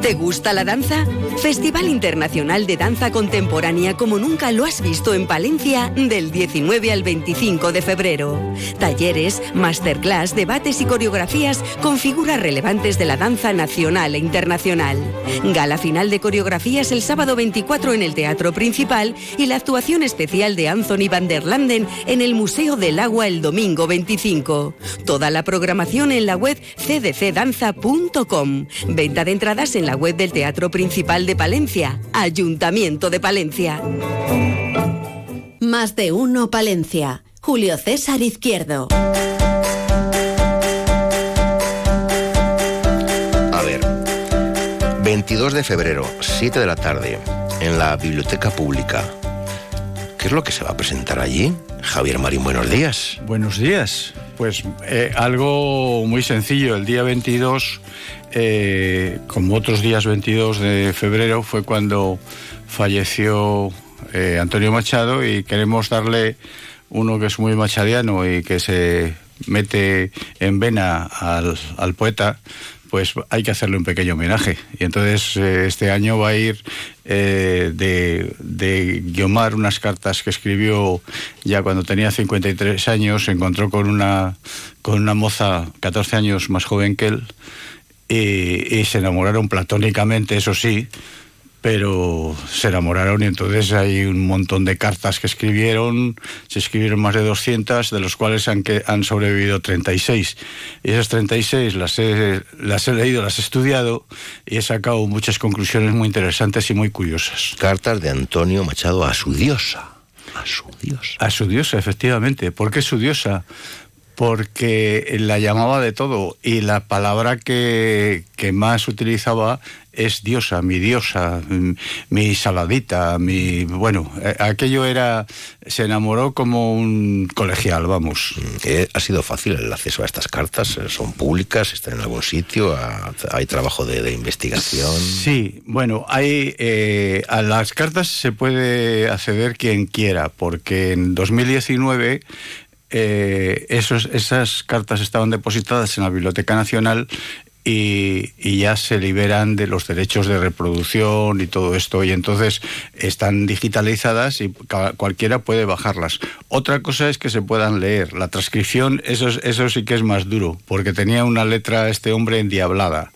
F: ¿Te gusta la danza? Festival Internacional de Danza Contemporánea como nunca lo has visto en Palencia del 19 al 25 de febrero. Talleres, masterclass, debates y coreografías con figuras relevantes de la danza nacional e internacional. Gala final de coreografías el sábado 24 en el Teatro Principal y la actuación especial de Anthony van der Landen en el Museo del Agua el domingo 25. Toda la programación en la web cdcdanza.com. Venta de entradas en la web del Teatro Principal de Palencia, Ayuntamiento de Palencia.
A: Más de uno Palencia. Julio César Izquierdo.
B: A ver, 22 de febrero, 7 de la tarde, en la Biblioteca Pública. ¿Qué es lo que se va a presentar allí? Javier Marín, buenos días.
T: Buenos días. Pues eh, algo muy sencillo. El día 22, eh, como otros días 22 de febrero, fue cuando falleció eh, Antonio Machado y queremos darle uno que es muy machadiano y que se mete en vena al, poeta, pues hay que hacerle un pequeño homenaje. Y entonces eh, este año va a ir eh, de, de Guiomar unas cartas que escribió ya cuando tenía 53 años, se encontró con una, con una moza 14 años más joven que él y, y se enamoraron platónicamente, eso sí, pero se enamoraron y entonces hay un montón de cartas que escribieron, se escribieron más de 200, de los cuales han, que, han sobrevivido 36. Y esas 36 las he, las he leído, las he estudiado y he sacado muchas conclusiones muy interesantes y muy curiosas.
B: Cartas de Antonio Machado a su diosa. A su diosa.
T: A su diosa, efectivamente. ¿Por qué su diosa? Porque la llamaba de todo y la palabra que, que más utilizaba es diosa, mi diosa, mm, mi saladita, mi... Bueno, eh, aquello era... Se enamoró como un colegial, vamos.
B: Eh, ¿Ha sido fácil el acceso a estas cartas? Eh, ¿Son públicas? ¿Están en algún sitio? ¿Ha- ¿Hay trabajo de, de investigación?
T: Sí, bueno, hay eh, a las cartas se puede acceder quien quiera, porque en 2019 eh, esos, esas cartas estaban depositadas en la Biblioteca Nacional y, ya se liberan de los derechos de reproducción y todo esto y entonces están digitalizadas y cualquiera puede bajarlas. Otra cosa es que se puedan leer. La transcripción, eso, es- eso sí que es más duro, porque tenía una letra este hombre endiablada.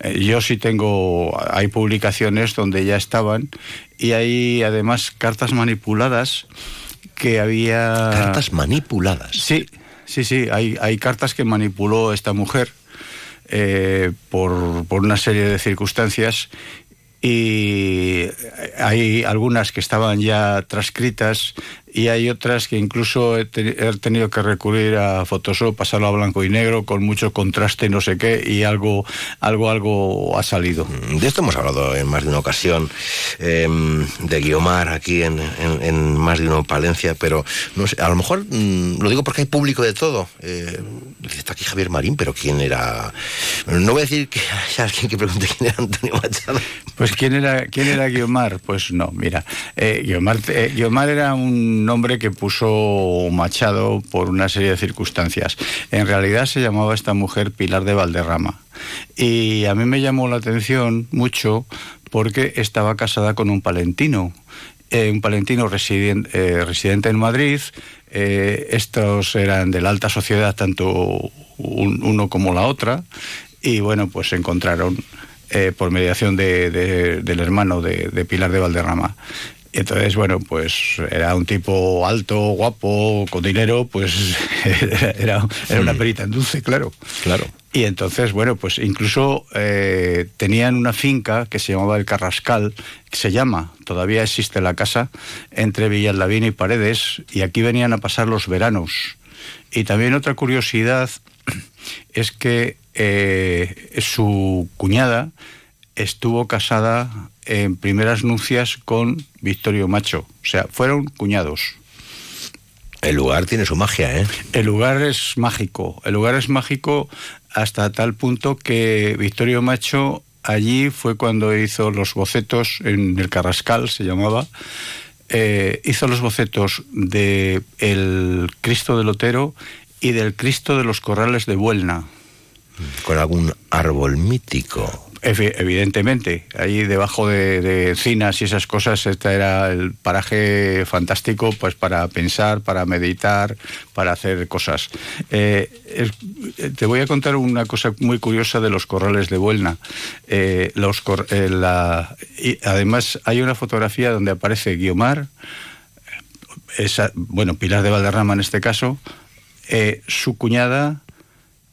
T: Eh, yo sí tengo, hay publicaciones donde ya estaban y hay además cartas manipuladas que había...
B: Cartas manipuladas.
T: Sí, sí, sí, hay, hay cartas que manipuló esta mujer eh, por, por una serie de circunstancias y hay algunas que estaban ya transcritas y hay otras que incluso he, te- he tenido que recurrir a Photoshop, pasarlo a blanco y negro con mucho contraste, no sé qué, y algo, algo, algo ha salido.
B: De esto hemos hablado en más de una ocasión, eh, de Guiomar aquí en, en- en más de una Palencia, pero no sé, a lo mejor mm, lo digo porque hay público de todo. Eh, está aquí Javier Marín, pero ¿quién era? No voy a decir que haya alguien que pregunte quién era Antonio Machado.
T: Pues ¿quién era, quién era Guiomar? Pues no, mira, eh, Guiomar, eh, Guiomar era un nombre que puso Machado por una serie de circunstancias. En realidad se llamaba esta mujer Pilar de Valderrama. Y a mí me llamó la atención mucho porque estaba casada con un palentino. eh, un palentino eh, residente en Madrid. eh, estos eran de la alta sociedad, tanto un- uno como la otra. Y bueno, pues se encontraron por mediación de- de- del hermano de Pilar de Valderrama. Y entonces, bueno, pues era un tipo alto, guapo, con dinero, pues era, era una perita en dulce, claro.
B: Claro.
T: Y entonces, bueno, pues incluso eh, tenían una finca que se llamaba El Carrascal, que se llama, todavía existe la casa, entre Villaldavín y Paredes, y aquí venían a pasar los veranos. Y también otra curiosidad es que eh, su cuñada estuvo casada en primeras nupcias con Victorio Macho. O sea, fueron cuñados.
B: El lugar tiene su magia, ¿eh?
T: El lugar es mágico. El lugar es mágico hasta tal punto que Victorio Macho allí fue cuando hizo los bocetos en el Carrascal, se llamaba. eh, hizo los bocetos de el Cristo del Otero y del Cristo de los Corrales de Buelna.
B: Con algún árbol mítico.
T: Evi- Evidentemente, ahí debajo de, de encinas y esas cosas, este era el paraje fantástico pues para pensar, para meditar, para hacer cosas. Eh, es- te voy a contar una cosa muy curiosa de los corrales de Buelna. Eh, los cor- eh, la- además hay una fotografía donde aparece Guiomar, esa, bueno, Pilar de Valderrama en este caso, eh, su cuñada,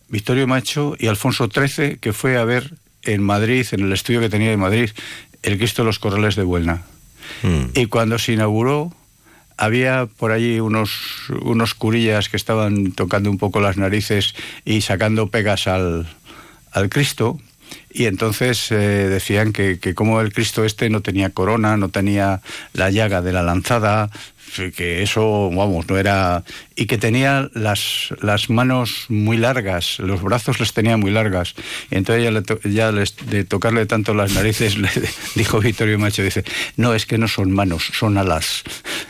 T: Victorio Macho y Alfonso XIII, que fue a ver en Madrid, en el estudio que tenía en Madrid, el Cristo de los Corrales de Buelna. Y cuando se inauguró, había por allí unos, unos curillas que estaban tocando un poco las narices y sacando pegas al, al Cristo. Y entonces eh, decían que, que como el Cristo este no tenía corona, no tenía la llaga de la lanzada, que eso, vamos, no era... Y que tenía las, las manos muy largas, los brazos les tenía muy largas. Y entonces ya, le to- ya les- de tocarle tanto las narices, le dijo Vittorio Macho, dice, no, es que no son manos, son alas.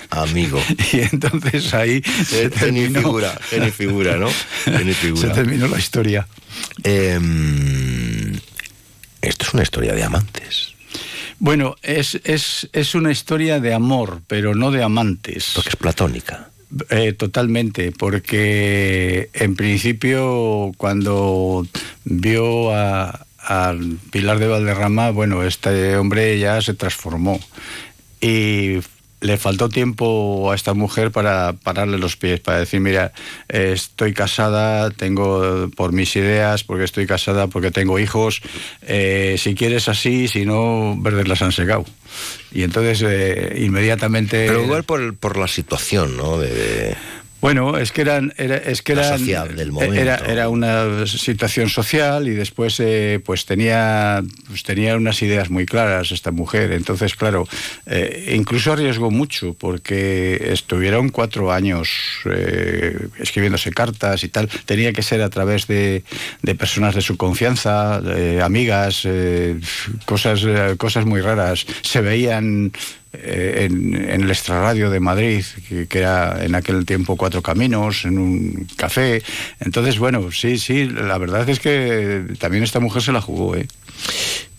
B: Amigo.
T: Y entonces ahí se terminó,
B: figura, genio y figura, ¿no? Y figura.
T: se terminó la historia.
B: Em, esto es una historia de amantes.
T: Bueno, es, es, es una historia de amor, pero no de amantes.
B: Porque es platónica.
T: Eh, totalmente, porque en principio cuando vio a, a Pilar de Valderrama, bueno, este hombre ya se transformó. Y le faltó tiempo a esta mujer para pararle los pies, para decir, mira, estoy casada, tengo por mis ideas, porque estoy casada, porque tengo hijos, eh, si quieres así, si no, verdes las han secado. Y entonces eh, inmediatamente...
B: Pero igual por, por la situación, ¿no? De-
T: Bueno, es que eran, era, es que eran,
B: del momento.
T: era, era una situación social y después eh, pues tenía pues tenía unas ideas muy claras esta mujer. Entonces, claro, eh, incluso arriesgó mucho porque estuvieron cuatro años eh, escribiéndose cartas y tal. Tenía que ser a través de, de personas de su confianza, amigas, eh, cosas eh, cosas muy raras. Se veían eh, en, en el extrarradio de Madrid, que, era en aquel tiempo Cuatro Caminos, en un café. Entonces, bueno, sí, sí, la verdad es que también esta mujer se la jugó, ¿eh?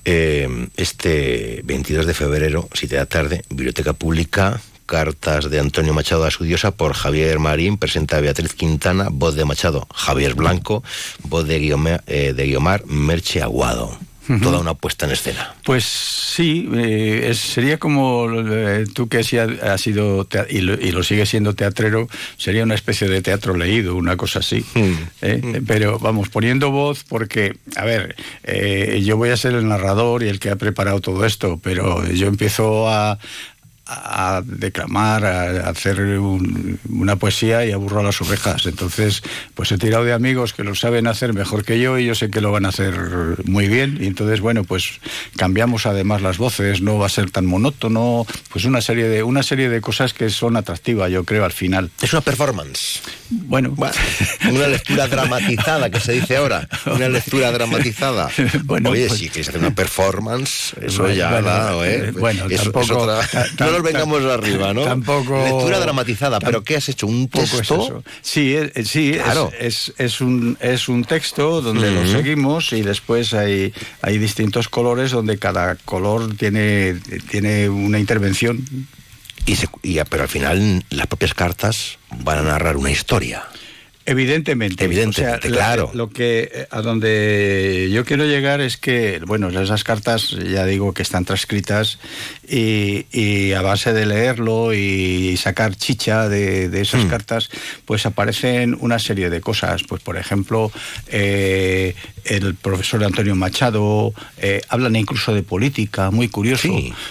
B: Eh, este 22 de febrero, 7 de la tarde, Biblioteca Pública, cartas de Antonio Machado a su diosa por Javier Marín, presenta a Beatriz Quintana, voz de Machado, Javier Blanco, voz de eh, de Guiomar Merche Aguado. Toda una puesta en escena.
T: Pues sí, eh, es- sería como eh, tú que sí ha- has sido y lo, y lo sigues siendo teatrero, sería una especie de teatro leído, una cosa así. ¿eh? Pero vamos, poniendo voz, porque, a ver, yo voy a ser el narrador y el que ha preparado todo esto, pero yo empiezo a a declamar, a hacer un- una poesía y aburro a las ovejas. Entonces, pues he tirado de amigos que lo saben hacer mejor que yo y yo sé que lo van a hacer muy bien. Y entonces, bueno, pues cambiamos además las voces, no va a ser tan monótono, pues una serie de, una serie de cosas que son atractivas, yo creo, al final.
B: Es una performance.
T: Bueno,
B: Una lectura dramatizada, que se dice ahora. Una lectura dramatizada.
T: Bueno,
B: Oye,
T: pues-
B: si quieres hacer una performance, eso
T: Bueno,
B: ya
T: bueno,
B: da, ¿eh?
T: bueno,
B: Eso- es
T: tampoco-
B: otra-
T: ta-
B: no
T: ta-
B: nos vengamos arriba, ¿no?
T: tampoco-
B: Lectura dramatizada, pero ¿qué has hecho? ¿Un
T: poco es
B: texto?
T: eso. Sí, eh, eh, sí
B: Claro.
T: es, es, un, es un texto donde lo seguimos y después hay, hay distintos colores donde cada color tiene, tiene una intervención.
B: Y se- y- pero al final las propias cartas van a narrar una historia.
T: Evidentemente,
B: Evidentemente,
T: O sea, la-
B: claro.
T: Lo que eh, a donde yo quiero llegar es que, bueno, esas cartas ya digo que están transcritas y, y a base de leerlo y sacar chicha de, de esas cartas, pues aparecen una serie de cosas. Pues por ejemplo, eh, el profesor Antonio Machado eh, hablan incluso de política, muy curioso,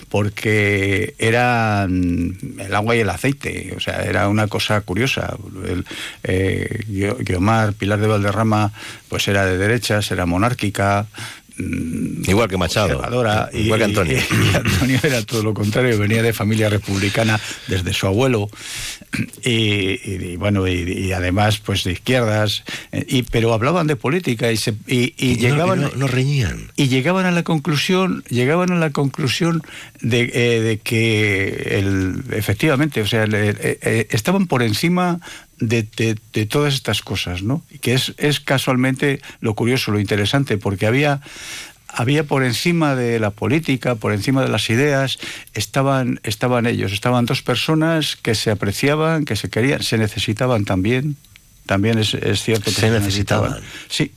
T: porque eran el agua y el aceite, o sea, era una cosa curiosa. El, eh, Guio- Guiomar, Pilar de Valderrama, pues era de derechas, era monárquica. Mm,
B: Igual que Machado.
T: y-
B: Igual que Antonio.
T: y Antonio era todo lo contrario, venía de familia republicana desde su abuelo y, bueno y, además pues de izquierdas y pero hablaban de política y se
B: no-
T: llegaban
B: no- no reñían.
T: y llegaban a la conclusión llegaban a la conclusión de, eh, de que el, efectivamente o sea le- eh, eh, estaban por encima de, de- de todas estas cosas no que es, es casualmente lo curioso lo interesante porque había había por encima de la política, por encima de las ideas, estaban, estaban ellos, estaban dos personas que se apreciaban, que se querían, se necesitaban también. También es, es cierto que
B: Se necesitaban.
T: Sí,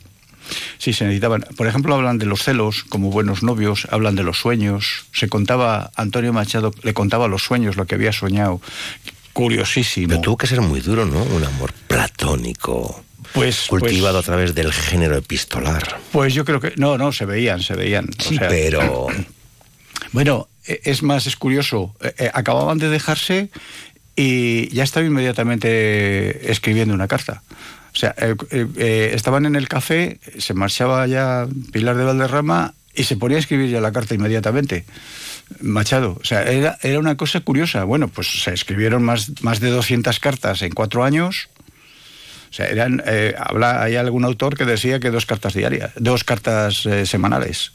T: sí, se necesitaban. Por ejemplo, hablan de los celos como buenos novios, hablan de los sueños. Se contaba, Antonio Machado le contaba los sueños, lo que había soñado. Curiosísimo.
B: Pero tuvo que ser muy duro, ¿no? Un amor platónico.
T: Pues,
B: cultivado
T: pues-
B: a través del género epistolar.
T: Pues yo creo que. No, no, se veían, se veían. O
B: Sí,
T: sea,
B: pero
T: Bueno, eh, es más, es curioso. eh, eh, acababan de dejarse y ya estaba inmediatamente escribiendo una carta. O sea, eh, estaban en el café, se marchaba ya Pilar de Valderrama y se ponía a escribir ya la carta inmediatamente. Machado, o sea, era, era una cosa curiosa. Bueno, pues se escribieron más, más de 200 cartas en cuatro años. O sea, eran, eh, habla, hay algún autor que decía que dos cartas diarias, dos cartas eh, semanales.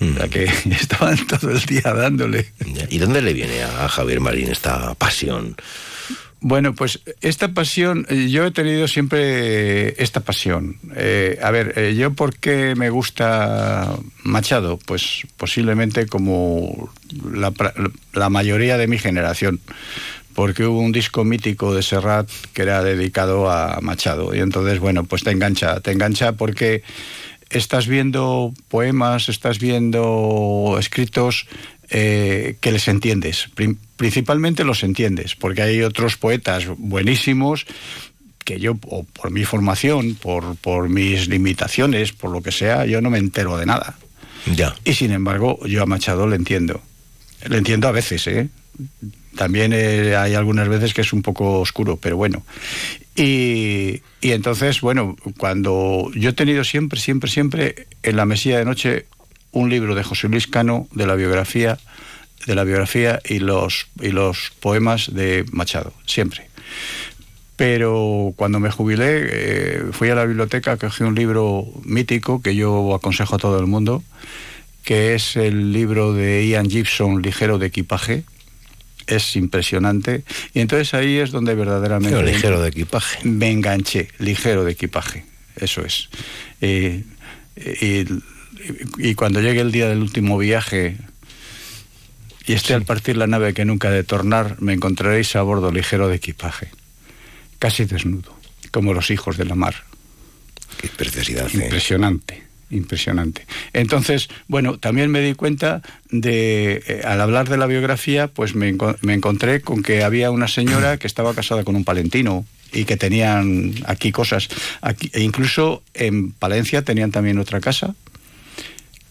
T: O sea, que estaban todo el día dándole.
B: ¿y dónde le viene a Javier Marín esta pasión?
T: Bueno, pues esta pasión, eh, yo he tenido siempre esta pasión. Eh, a ver, eh, yo por qué me gusta Machado, pues posiblemente como la, la mayoría de mi generación, porque hubo un disco mítico de Serrat que era dedicado a Machado y entonces, bueno, pues te engancha, te engancha porque estás viendo poemas, estás viendo escritos eh, que les entiendes. Principalmente los entiendes, porque hay otros poetas buenísimos que yo, o por mi formación, por, por mis limitaciones, por lo que sea, yo no me entero de nada.
B: Ya.
T: Y sin embargo, yo a Machado le entiendo. Le entiendo a veces, ¿eh? También eh, hay algunas veces que es un poco oscuro, pero bueno. Y, y entonces, bueno, cuando yo he tenido siempre, siempre, siempre en la mesilla de noche un libro de José Luis Cano de la biografía, de la biografía y los y los poemas de Machado, siempre. Pero cuando me jubilé, eh, fui a la biblioteca, cogí un libro mítico que yo aconsejo a todo el mundo, que es el libro de Ian Gibson, Ligero de equipaje. Es impresionante. Y entonces ahí es donde verdaderamente...
B: Pero ligero de equipaje.
T: Me enganché, ligero de equipaje, eso es. Eh, y, y cuando llegue el día del último viaje y esté al partir la nave que nunca ha de tornar, me encontraréis a bordo ligero de equipaje, casi desnudo, como los hijos de la mar.
B: Qué preciosidad. ¿eh?
T: Impresionante. Entonces, bueno, también me di cuenta de, eh, al hablar de la biografía, pues me, me encontré con que había una señora que estaba casada con un palentino y que tenían aquí cosas. Aquí, e incluso en Palencia tenían también otra casa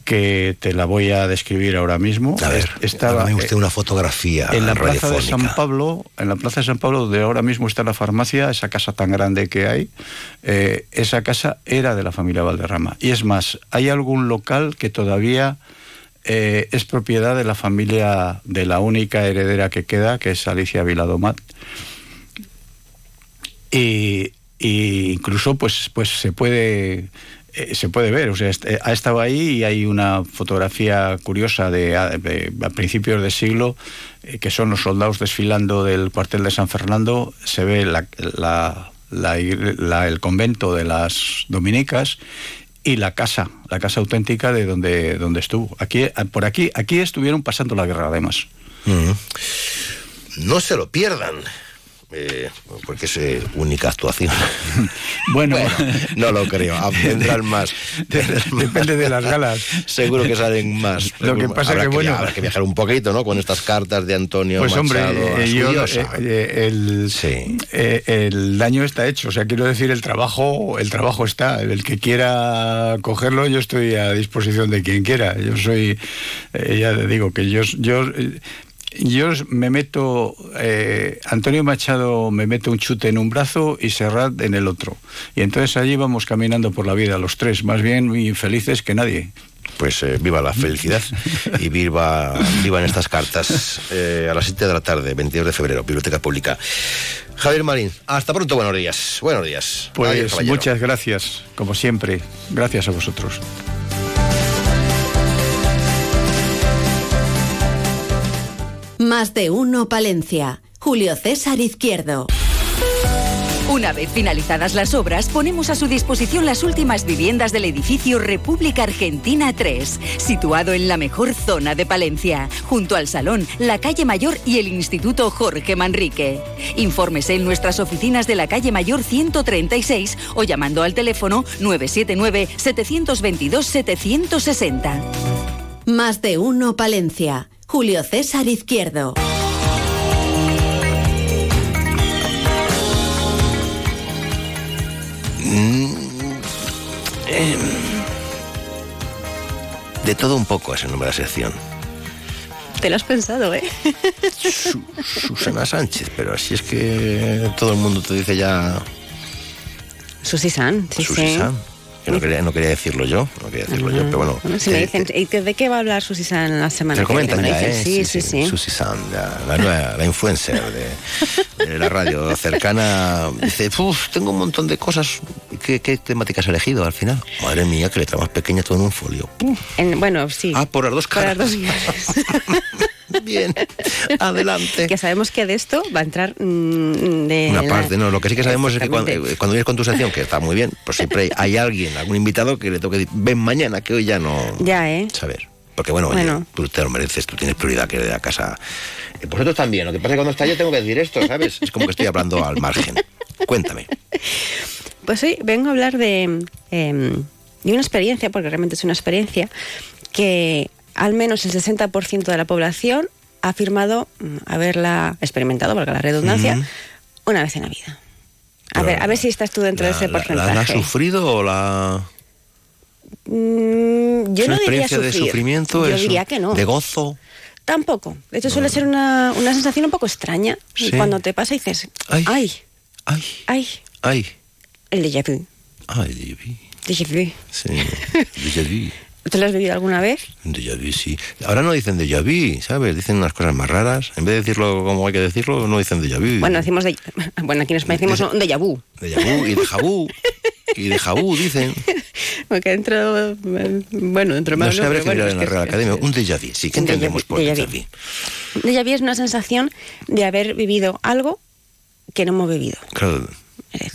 T: que te la voy a describir ahora mismo.
B: A ver,
T: Es- estaba
B: usted una fotografía
T: en la plaza de San. Pablo, en la plaza de San Pablo, donde ahora mismo está la farmacia, esa casa tan grande que hay, eh, esa casa era de la familia Valderrama. Y es más, hay algún local que todavía eh, es propiedad de la familia, de la única heredera que queda, que es Alicia Viladomat. Y, y incluso pues, pues se puede eh, se puede ver, o sea, est- eh, ha estado ahí y hay una fotografía curiosa de a, principios de siglo eh, que son los soldados desfilando del cuartel de San Fernando, se ve la, la- la el convento de las dominicas y la casa, la casa auténtica de donde, donde estuvo. Aquí, por aquí, aquí estuvieron pasando la guerra además.
B: No se lo pierdan. Eh, porque es eh, única actuación.
T: Bueno,
B: no lo creo. Vendrán más.
T: Depende de las galas.
B: Seguro que salen más.
T: Lo que pasa
B: Habrá
T: que, bueno-
B: habrá que viajar un poquito, ¿no? Con estas cartas de Antonio
T: Pues hombre,
B: Machado
T: eh, yo, el, el daño está hecho. O sea, quiero decir, el trabajo, el trabajo está. El que quiera cogerlo, yo estoy a disposición de quien quiera. Yo soy, ya digo que yo, yo, yo me meto, eh, Antonio Machado me mete un chute en un brazo y Serrat en el otro. Y entonces allí vamos caminando por la vida, los tres, más bien muy infelices que nadie.
B: Pues eh, viva la felicidad y viva, vivan estas cartas eh, a las 7 de la tarde, 22 de febrero, Biblioteca Pública. Javier Marín, hasta pronto, buenos días. Buenos días.
T: Pues muchas gracias, como siempre. Gracias a vosotros.
A: Más de uno Palencia. Julio César Izquierdo.
F: Una vez finalizadas las obras, ponemos a su disposición las últimas viviendas del edificio República Argentina 3, situado en la mejor zona de Palencia, junto al Salón, la Calle Mayor y el Instituto Jorge Manrique. Infórmese en nuestras oficinas de la Calle Mayor 136 o llamando al teléfono 979-722-760.
A: Más de uno Palencia. Julio César Izquierdo.
B: Mm, em, de todo un poco ese nombre de la sección.
U: Te lo has pensado, ¿eh?
B: Susana Sánchez, pero así es que todo el mundo te dice ya
U: Susi San, sí,
B: Susi
U: sí.
B: San. Que no quería, no quería decirlo yo, no quería decirlo yo, pero bueno.
U: Bueno, si me dicen, ¿y de qué va a hablar Susi San la semana
B: Te
U: que viene?
B: comentan
U: Me
B: ya,
U: dicen,
B: ¿eh?
U: Sí, sí, sí.
B: Susi San, la, la nueva, la influencer de, de la radio cercana. Dice, "Uf, tengo un montón de cosas. ¿Qué, ¿Qué temática has elegido al final? Madre mía, que letra más pequeña todo en un folio.
U: En- bueno, sí.
B: Ah, por las dos
U: Por las
B: caras. Bien, adelante.
U: Que sabemos que de esto va a entrar mm, de
B: Una
U: la-
B: parte, no. Lo que sí que sabemos es que cuando, vienes con tu sección, que está muy bien, pues siempre hay, alguien, algún invitado que le toque decir, ven mañana, que hoy ya no.
U: Ya, ¿eh?
B: Saber. Porque bueno, oye,
U: Bueno.
B: tú te lo mereces, tú tienes prioridad que ir a casa. Eh, Vosotros también, lo que pasa es que cuando está yo tengo que decir esto, ¿sabes? Es como que estoy hablando al margen. Cuéntame.
U: Pues hoy vengo a hablar de, em, y una experiencia, porque realmente es una experiencia, que al menos el 60% de la población ha afirmado mm, haberla experimentado, valga la redundancia, una vez en la vida. A ver, a ver si estás tú dentro de ese
B: ¿La, la-
U: porcentaje.
B: la ha sufrido o la.?
U: Mm, yo
B: ¿Es
U: no
B: una
U: diría
B: experiencia de sufrimiento?
U: Yo
B: ¿Es
U: diría que no.
B: ¿De gozo?
U: Tampoco. De hecho, suele ser una, una sensación un poco extraña.
B: Sí.
U: Cuando te pasa y dices,
B: Ay.
U: ay,
B: ay,
U: ay,
B: Ay.
U: el déjà vu.
B: Ay, déjà vu.
U: Déjà vu.
B: Sí. déjà vu.
U: ¿Tú lo has vivido alguna vez?
B: Déjà vu, sí. Ahora no dicen déjà vu, ¿sabes? Dicen unas cosas más raras. En vez de decirlo como hay que decirlo, no dicen déjà vu.
U: Bueno, decimos de, bueno, aquí en España decimos un déjà vu.
B: Déjà vu y déjà vu. Y déjà vu, dicen.
U: Porque dentro, bueno, dentro
B: No
U: más.
B: sé, habría
U: pero
B: que mirar en la Real Academia. Un déjà vu, sí. ¿Qué entendemos por
U: déjà vu? Déjà vu es una sensación de haber vivido algo que no hemos vivido.
B: Claro.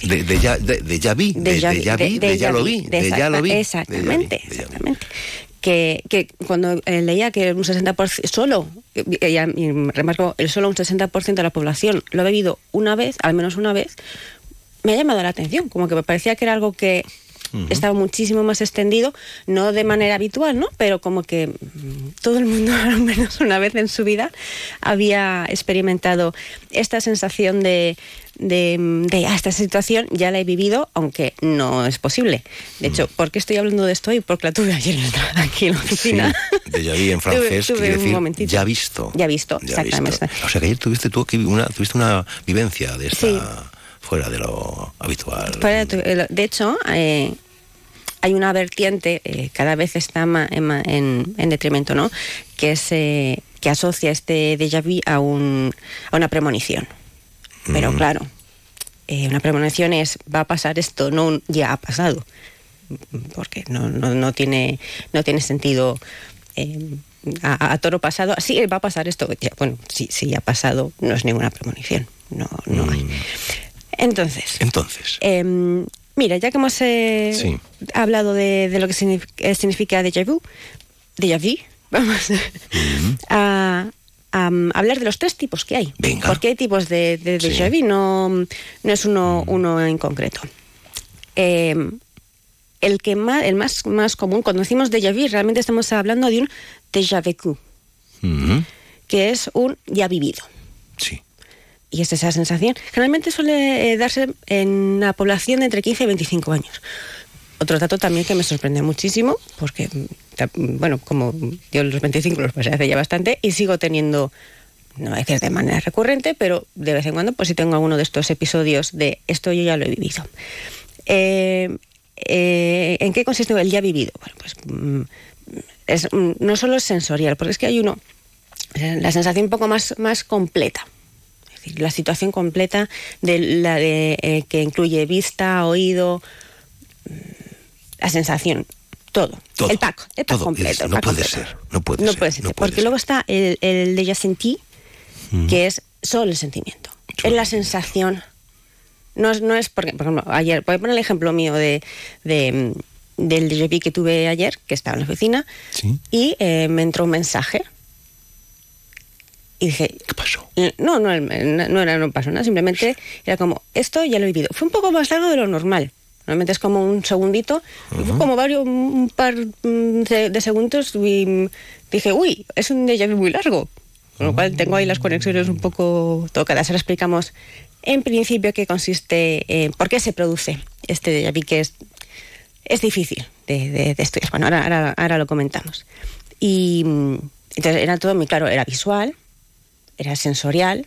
B: De, de ya, de, de ya vi, de, ya vi, de, ya lo vi, de ya lo vi.
U: Exactamente, exactamente. Que, que cuando eh, leía que un 60%, solo, y, y- remarco, el solo un 60% de la población lo ha vivido una vez, al menos una vez, me ha llamado la atención, como que me parecía que era algo que estaba muchísimo más extendido, no de manera habitual, ¿no? Pero como que mm, todo el mundo, al menos una vez en su vida, había experimentado esta sensación de, de, mm, de, "Ah, esta situación ya la he vivido, aunque no es posible. De hecho, ¿por qué estoy hablando de esto hoy? Porque la tuve ayer aquí en la oficina.
B: Déjà vu en
U: Tuve-
B: francés
U: tuve
B: quiere
U: un
B: decir
U: momentito.
B: ya visto.
U: Ya visto,
B: Ya
U: exactamente.
B: visto. O sea que ayer tuviste tú aquí una, tuviste una vivencia de esta
U: Sí.
B: fuera de lo habitual.
U: De tu- De hecho, eh, hay una vertiente, eh, cada vez está ma- en, ma- en- en detrimento, ¿no? Que es eh, que asocia este déjà vu a, un, a una premonición. Pero claro, eh, una premonición es va a pasar esto, no ya ha pasado. Porque no, no, no tiene, no tiene sentido. eh, a, a toro pasado, sí, va a pasar esto. Ya, bueno, sí, sí, ha pasado, no es ninguna premonición. No, no hay. Entonces,
B: Entonces,
U: Em, mira, ya que hemos eh,
B: Sí.
U: hablado de, de lo que significa, eh, significa déjà vu, déjà vu, vamos a, a, mm, hablar de los tres tipos que hay.
B: Venga.
U: Porque hay tipos de, de
B: Sí.
U: déjà vu, no, no es uno, uno en concreto. Em, el que más, el más, más común, cuando decimos déjà vu, realmente estamos hablando de un déjà vécu, que es un ya vivido.
B: Sí.
U: Y es esa sensación. Generalmente suele eh, darse en la población de entre 15 y 25 años. Otro dato también que me sorprende muchísimo, porque, bueno, como yo los 25 los pasé hace ya bastante y sigo teniendo, no voy a decir de manera recurrente, pero de vez en cuando, pues si tengo alguno de estos episodios de esto yo ya lo he vivido. Eh, eh, ¿En qué consiste el ya vivido? Bueno, pues mm, mm, no solo es sensorial, porque es que hay uno, la sensación un poco más, más completa. Decir, la situación completa de la de, eh, que incluye vista, oído, mm, la sensación, todo.
B: Todo,
U: el pack, el pack
B: todo.
U: completo. El
B: no
U: pack
B: puede
U: completo.
B: ser, no puede
U: No
B: ser,
U: puede ser,
B: no puede
U: porque luego está el, el déjà senti,
B: Mm.
U: que es solo el sentimiento. es la sensación. No es, no es porque, por ejemplo, ayer, voy a poner el ejemplo mío de, de, mm, del déjà que tuve ayer, que estaba en la oficina, y eh, me entró un mensaje. Y dije...
B: ¿Qué pasó?
U: No, no, no, no era, no pasó nada, simplemente era como, esto ya lo he vivido. Fue un poco más largo de lo normal. Normalmente es como un segundito, fue como varios, un par mm, de, de segundos y mm, dije, uy, es un déjà vu muy largo. Con lo cual tengo ahí las conexiones un poco tocadas. Ahora explicamos en principio qué consiste, eh, por qué se produce este déjà vu, que es, es difícil de, de- de estudiar. Bueno, ahora, ahora, ahora lo comentamos. Y mm, entonces era todo muy claro, era visual, era sensorial,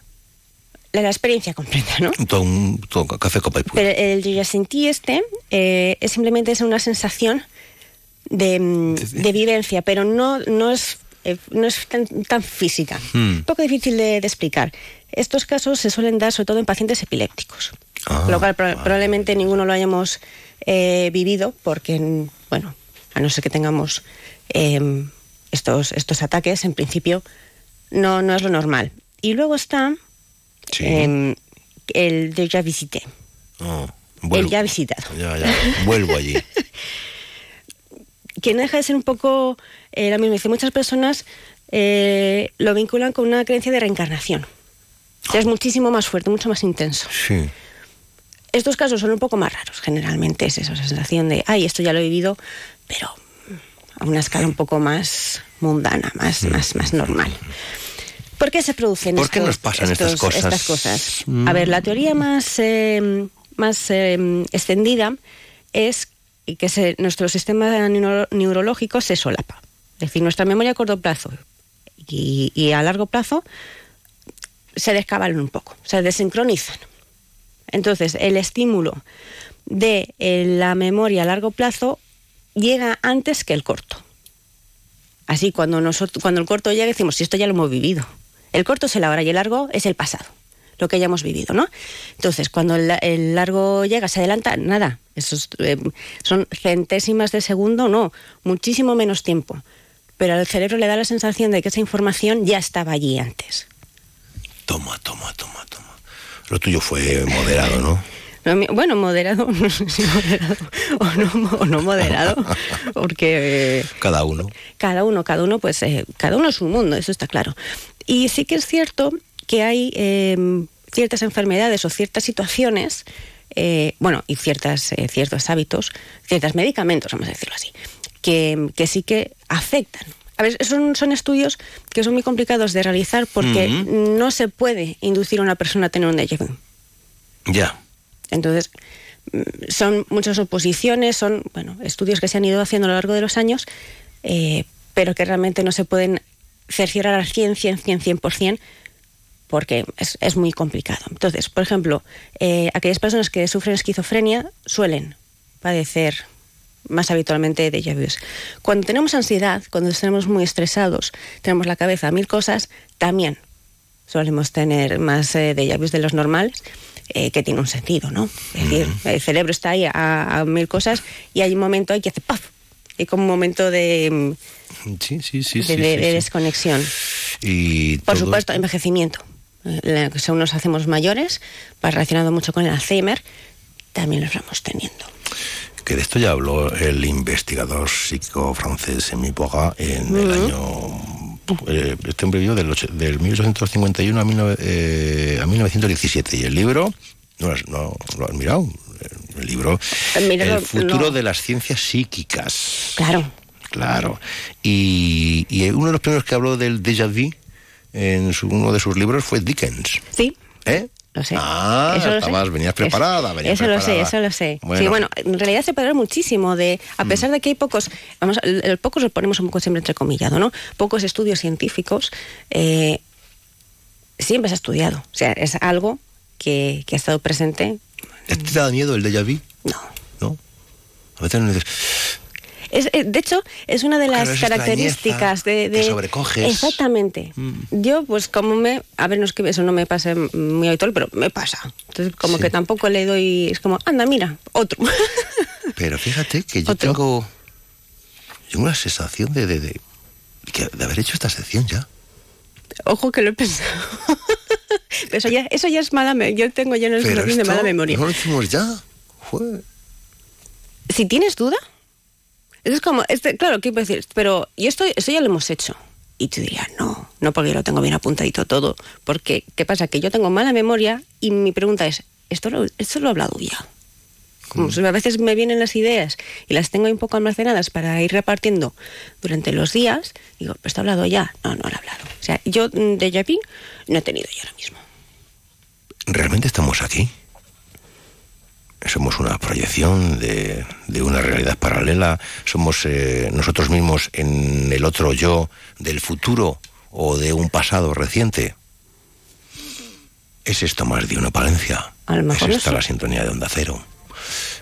U: la, la experiencia completa, ¿no?
B: Todo un todo café copa y puro.
U: Pero el déjà senti este eh, es simplemente es una sensación de, mm, de vivencia, pero no, no es, eh, no es tan, tan física.
B: Hmm.
U: Un poco difícil de, de explicar. Estos casos se suelen dar sobre todo en pacientes epilépticos,
B: Ah,
U: lo cual pro- probablemente ninguno lo hayamos eh, vivido porque, bueno, a no ser que tengamos eh, estos, estos ataques, en principio no, no es lo normal. Y luego está eh, el déjà visité.
B: Oh,
U: El ya visitado.
B: Ya, ya. Vuelvo allí.
U: Que no deja de ser un poco eh, lo mismo. Dice, muchas personas eh, lo vinculan con una creencia de reencarnación. Es muchísimo más fuerte, mucho más intenso.
B: Sí.
U: Estos casos son un poco más raros, generalmente es esa sensación de, ay, esto ya lo he vivido, pero a una escala un poco más mundana, más, más, más normal. ¿Por qué se producen
B: ¿Por qué nos pasan estas cosas?
U: estas cosas?
B: Mm.
U: A ver, la teoría más, eh, más eh, extendida es que se- nuestro sistema neuro- neurológico se solapa. Es decir, nuestra memoria a corto plazo y, y a largo plazo se descabalan un poco, se desincronizan. Entonces, el estímulo de eh, la memoria a largo plazo llega antes que el corto. Así, cuando, nosotros, cuando el corto llega, decimos, si esto ya lo hemos vivido. El corto es el ahora y el largo es el pasado, lo que ya hemos vivido, ¿no? Entonces, cuando el, el largo llega, se adelanta, nada. Esos, eh, son centésimas de segundo, no, muchísimo menos tiempo. Pero al cerebro le da la sensación de que esa información ya estaba allí antes.
B: Toma, toma, toma, toma. Lo tuyo fue moderado, ¿no?
U: Bueno, moderado, no sé si moderado o no, o no moderado, porque eh,
B: Cada uno.
U: cada uno, cada uno, pues eh, cada uno es un mundo, eso está claro. Y sí que es cierto que hay eh, ciertas enfermedades o ciertas situaciones, eh, bueno, y ciertas, eh, ciertos hábitos, ciertos medicamentos, vamos a decirlo así, que, que sí que afectan. A ver, son, son estudios que son muy complicados de realizar porque
B: Ujú.
U: no se puede inducir a una persona a tener un déjà vu.
B: Ya.
U: Entonces, son muchas oposiciones, son bueno, estudios que se han ido haciendo a lo largo de los años, eh, pero que realmente no se pueden cerciorar al 100, 100, 100, 100%, porque es, es muy complicado. Entonces, por ejemplo, eh, aquellas personas que sufren esquizofrenia suelen padecer más habitualmente de vus. Cuando tenemos ansiedad, cuando estamos muy estresados, tenemos la cabeza a mil cosas, también solemos tener más eh, de los normales, eh, que tiene un sentido, ¿no? Es decir, el cerebro está ahí a, a mil cosas y hay un momento ahí que hace ¡paf! Y como un momento de,
B: Sí, sí, sí.
U: de-
B: sí,
U: de- desconexión.
B: Y
U: Por
B: todo-
U: supuesto, envejecimiento. Eh, la- Según nos hacemos mayores, va relacionado mucho con el Alzheimer, también los vamos teniendo.
B: Que de esto ya habló el investigador psico francés Emi Poga en el año. Eh, Este hombre vivió del, del 1851 a, 19 eh, a 1917. Y el libro, no, lo has- no lo has mirado, el libro,
U: Míralo,
B: El futuro
U: no.
B: de las ciencias psíquicas.
U: Claro.
B: Claro. Y, y uno de los primeros que habló del déjà vu en su- uno de sus libros fue Dickens.
U: Sí.
B: ¿Eh?
U: Lo sé.
B: Ah,
U: Eso lo sé.
B: estabas, venías preparada.
U: Eso,
B: venías
U: eso lo sé, eso lo sé.
B: Bueno. Mm.
U: Sí, bueno, en realidad se hablar muchísimo de, a pesar de que hay pocos, vamos, el, el pocos lo ponemos un poco siempre entrecomillado, ¿no? Pocos estudios científicos, eh, siempre se ha estudiado. O sea, es algo que, que ha estado presente.
B: ¿Te da miedo el déjà vu?
U: No.
B: ¿No? A veces no dices,
U: Es, eh, de hecho, es una de las características de, de-
B: te sobrecoges.
U: Exactamente. Yo, pues, como me. A ver, no es que eso no me pase muy habitual, pero me pasa. Entonces, como
B: Sí.
U: que tampoco le doy. Es como, anda, mira, otro.
B: pero fíjate que yo
U: Otro.
B: tengo, tengo una sensación de, de, de, de haber hecho esta sección ya.
U: Ojo que lo he pensado. Eso ya, eso ya es mala memoria. Yo tengo ya una sensación de mala memoria.
B: no lo hicimos ya. Fue-
U: Si tienes duda, es como, este, claro, ¿qué puedo decir? Pero, y esto, esto ya lo hemos hecho. Y tú dirías, no, no porque yo lo tengo bien apuntadito todo. Porque, ¿qué pasa? Que yo tengo mala memoria y mi pregunta es, ¿esto lo, esto lo he hablado ya? Como si a veces me vienen las ideas y las tengo un poco almacenadas para ir repartiendo durante los días, digo, ¿pero esto he hablado ya? No, no lo he hablado. O sea, yo mm, de Yapi no he tenido yo ahora mismo.
B: ¿Realmente estamos aquí? Somos una proyección de, de una realidad paralela. Somos eh, nosotros mismos en el otro yo del futuro o de un pasado reciente. ¿Es esto más de una palencia?
U: A lo
B: ¿Es
U: no
B: esta
U: sé.
B: la sintonía de Onda Cero?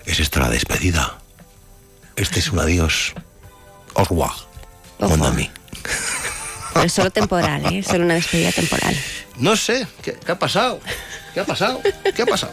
B: ¿Es esta la despedida? Este es un adiós. Au revoir. Mon ami.
U: Pero es solo temporal, ¿eh? Solo una despedida temporal.
B: No sé, ¿qué, qué ha pasado? ¿Qué ha pasado? ¿Qué ha pasado?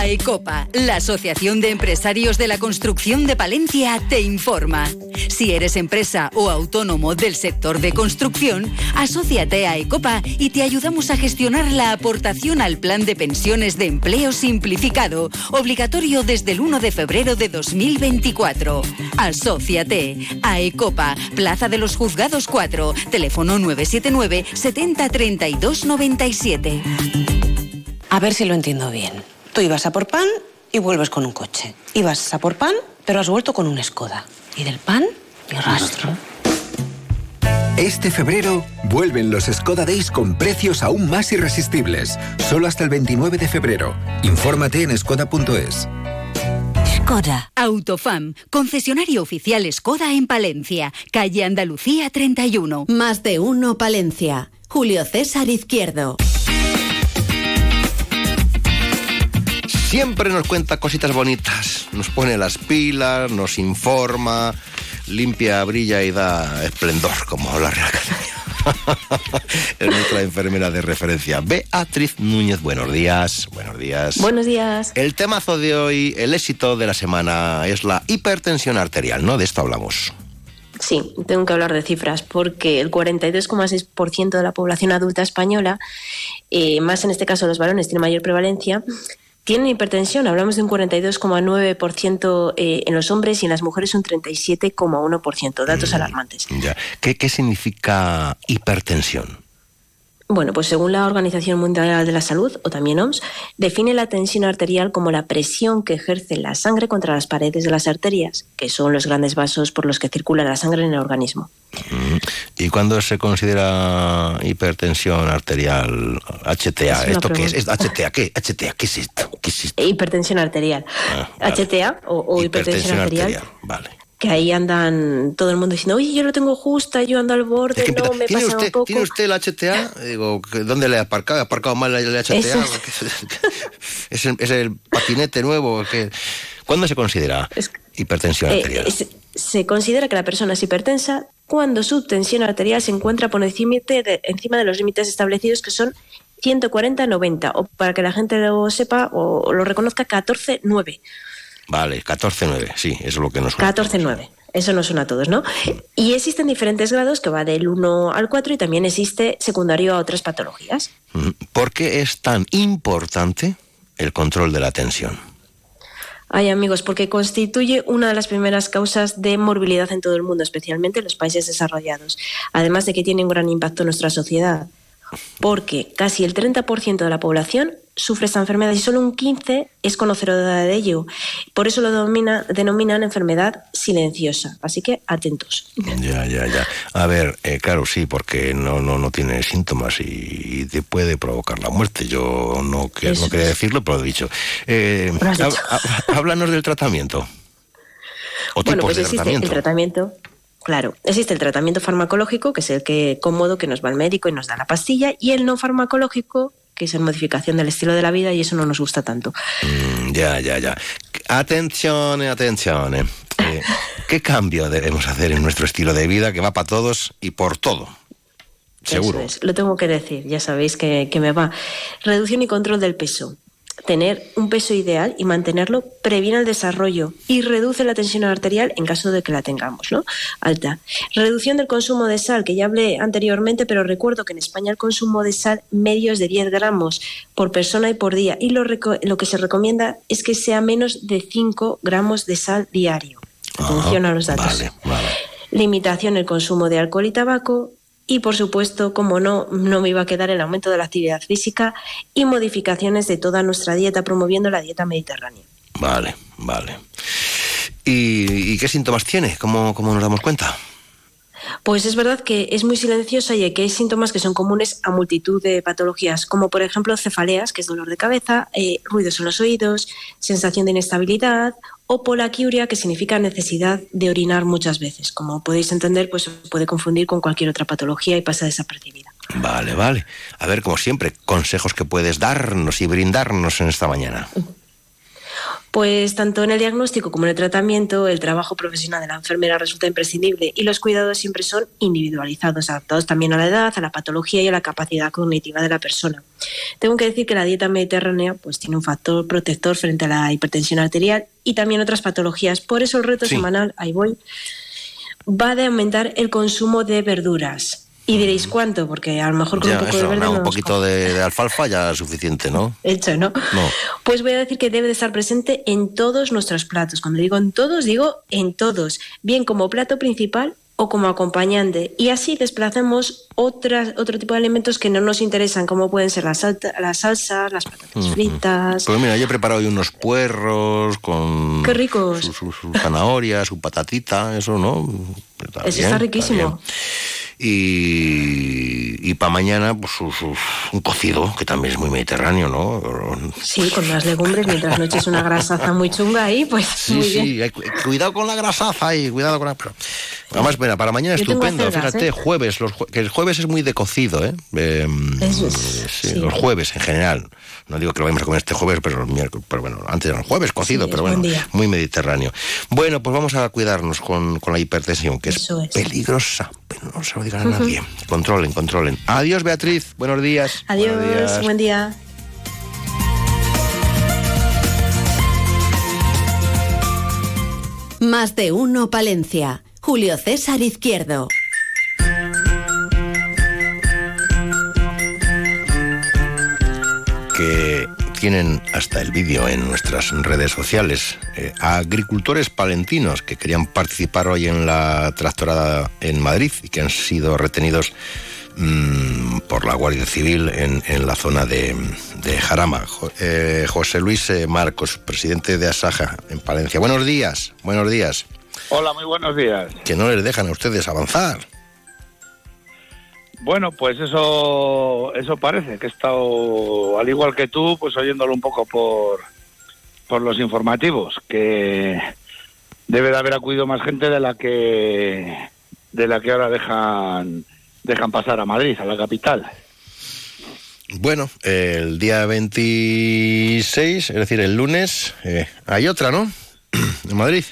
F: AECOPA, la Asociación de Empresarios de la Construcción de Palencia, te informa. Si eres empresa o autónomo del sector de construcción, asóciate a AECOPA y te ayudamos a gestionar la aportación al Plan de Pensiones de Empleo Simplificado, obligatorio desde el 1 de febrero de 2024. Asóciate. AECOPA, Plaza de los Juzgados 4, teléfono 979 70 32 97.
V: A ver si lo entiendo bien. Tú ibas a por pan y vuelves con un coche. Ibas a por pan, pero has vuelto con un Skoda. Y del pan, ni rastro.
W: Este febrero vuelven los Skoda Days con precios aún más irresistibles. Solo hasta el 29 de febrero. Infórmate en skoda.es.
F: Skoda. Autofam, concesionario oficial Skoda en Palencia, calle Andalucía 31.
A: Más de uno Palencia. Julio César Izquierdo.
B: Siempre nos cuenta cositas bonitas, nos pone las pilas, nos informa, limpia, brilla y da esplendor, como la Real Academia. es nuestra enfermera de referencia, Beatriz Núñez. Buenos días, buenos días.
X: Buenos días.
B: El temazo de hoy, el éxito de la semana, es la hipertensión arterial, ¿no? De esto hablamos.
X: Sí, tengo que hablar de cifras porque el 42,6% de la población adulta española, eh, más en este caso los varones, tiene mayor prevalencia, tienen hipertensión. Hablamos de un 42,9% eh, en los hombres y en las mujeres un 37,1%. Datos alarmantes.
B: Ya. ¿Qué, ¿Qué significa hipertensión?
X: Bueno, pues según la Organización Mundial de la Salud, o también OMS, define la tensión arterial como la presión que ejerce la sangre contra las paredes de las arterias, que son los grandes vasos por los que circula la sangre en el organismo.
B: Mm. ¿Y cuándo se considera hipertensión arterial HTA?
X: Es
B: ¿Esto qué es?
X: pregunta.
B: ¿Es HTA qué? HTA, ¿qué es esto? ¿Qué es esto?
X: Hipertensión arterial.
B: Ah, vale.
X: HTA o, o hipertensión, arterial,
B: Vale.
X: Que ahí andan todo el mundo diciendo, oye, yo lo tengo justa, yo ando al borde,
B: Es que
X: no, me
B: ¿tiene,
X: pasa
B: usted,
X: un poco.
B: ¿Tiene usted el HTA? Digo, ¿que ¿dónde le ha aparcado? ¿Ha aparcado mal el HTA?
X: Eso
B: ¿Es el, es el patinete nuevo? ¿Qué? ¿Cuándo se considera hipertensión
X: Eh,
B: arterial?
X: se, se considera que la persona es hipertensa cuando su tensión arterial se encuentra por encima de, encima de los límites establecidos que son 140-90 o para que la gente lo sepa o lo reconozca 14-9.
B: Vale, 14-9, sí, eso es lo que nos suena.
X: 14-9. Eso no suena a todos, ¿no? Y existen diferentes grados que va del 1 al 4 y también existe secundario a otras patologías.
B: ¿Por qué es tan importante el control de la tensión?
X: Ay, amigos, porque constituye una de las primeras causas de morbilidad en todo el mundo, especialmente en los países desarrollados. Además de que tiene un gran impacto en nuestra sociedad, porque casi el 30% de la población sufre esta enfermedad y solo un 15% es conocedora de ello. Por eso lo domina- denominan enfermedad silenciosa. Así que atentos.
B: Ya, ya, ya. A ver, eh, claro, sí, porque no, no, no tiene síntomas y, y te puede provocar la muerte. Yo no, que, no quería decirlo, pero lo he dicho. Eh,
X: Lo
B: hab- háblanos del tratamiento. O
X: Bueno,
B: tipos
X: pues
B: de
X: existe
B: tratamiento.
X: el tratamiento. Claro, existe el tratamiento farmacológico, que es el que cómodo que nos va al médico y nos da la pastilla, y el no farmacológico, que es en modificación del estilo de la vida, y eso no nos gusta tanto.
B: Mm, ya, ya, ya. Atención, atención. eh. Eh, ¿Qué cambio debemos hacer en nuestro estilo de vida que va para todos y por todo? Seguro.
X: Es, lo tengo que decir, ya sabéis que, que me va. Reducción y control del peso. Tener un peso ideal y mantenerlo previene el desarrollo y reduce la tensión arterial en caso de que la tengamos, ¿no? Alta. Reducción del consumo de sal, que ya hablé anteriormente, pero recuerdo que en España el consumo de sal medio es de 10 gramos por persona y por día. Y lo, lo que se recomienda es que sea menos de 5 gramos de sal diario. Atención a los datos.
B: Vale, vale.
X: Limitación el consumo de alcohol y tabaco. Y por supuesto, como no, no me iba a quedar el aumento de la actividad física y modificaciones de toda nuestra dieta, promoviendo la dieta mediterránea.
B: Vale, vale. ¿Y, y qué síntomas tiene? ¿Cómo, cómo nos damos cuenta?
X: Pues es verdad que es muy silenciosa y que hay síntomas que son comunes a multitud de patologías, como por ejemplo cefaleas, que es dolor de cabeza, eh, ruidos en los oídos, sensación de inestabilidad, o polaquiuria, que significa necesidad de orinar muchas veces. Como podéis entender, pues se puede confundir con cualquier otra patología y pasa desapercibida.
B: Vale, vale. A ver, como siempre, consejos que puedes darnos y brindarnos en esta mañana.
X: Pues tanto en el diagnóstico como en el tratamiento, el trabajo profesional de la enfermera resulta imprescindible y los cuidados siempre son individualizados, adaptados también a la edad, a la patología y a la capacidad cognitiva de la persona. Tengo que decir que la dieta mediterránea pues, tiene un factor protector frente a la hipertensión arterial y también otras patologías. Por eso el reto semanal, ahí voy, va de aumentar el consumo de verduras. Y diréis cuánto, porque a lo mejor con
B: Ya,
X: un poco
B: eso,
X: de verde
B: no,
X: no
B: un
X: nos
B: poquito de, de alfalfa ya es suficiente, ¿no?
X: hecho, ¿no?
B: No.
X: Pues voy a decir que debe de estar presente en todos nuestros platos. Cuando digo en todos, digo en todos, bien como plato principal o como acompañante. Y así desplazamos otras, otro tipo de alimentos que no nos interesan, como pueden ser las, las salsas, las patatas fritas.
B: Pues mira, yo he preparado hoy unos puerros con
X: Qué ricos.
B: su, su- su zanahoria, su patatita, eso, ¿no? Está
X: Eso
B: bien,
X: está riquísimo.
B: bien. Y, y para mañana, pues un cocido, que también es muy mediterráneo, ¿no?
X: Sí, con las legumbres, mientras no eches una grasaza muy chunga ahí, pues
B: Sí,
X: muy bien.
B: sí, hay cu- cuidado con la grasaza y cuidado con la... Además, mira, para mañana
X: Yo
B: estupendo,
X: acelgas,
B: fíjate,
X: ¿eh?
B: jueves, los jue- que el jueves es muy de cocido, ¿eh? Eh,
X: Eso es,
B: sí,
X: sí.
B: Los jueves en general. No digo que lo vayamos a comer este jueves, pero, el miércoles, pero bueno, antes era el jueves cocido,
X: Sí,
B: pero bueno, muy mediterráneo. Bueno, pues vamos a cuidarnos con, con la hipertensión, que es, peligrosa, pero no se lo digan a nadie. Controlen, controlen. Adiós, Beatriz, buenos días.
X: Adiós,
B: Buenos días.
X: buen día.
A: Más de uno Palencia. Julio César Izquierdo.
B: que tienen hasta el vídeo en nuestras redes sociales. Eh, a agricultores palentinos que querían participar hoy en la tractorada en Madrid y que han sido retenidos mm, por la Guardia Civil en, la zona de, Jarama. Eh, José Luis eh, Marcos, presidente de Asaja en Palencia. Buenos días, buenos días.
Y: Hola, muy buenos días.
B: Que no les dejan a ustedes avanzar.
Y: Bueno, pues eso eso parece, que he estado, al igual que tú, pues oyéndolo un poco por, por los informativos, que debe de haber acudido más gente de la que de la que ahora dejan dejan pasar a Madrid, a la capital.
B: Bueno, el día 26, es decir, el lunes, eh, hay otra, ¿no? En Madrid.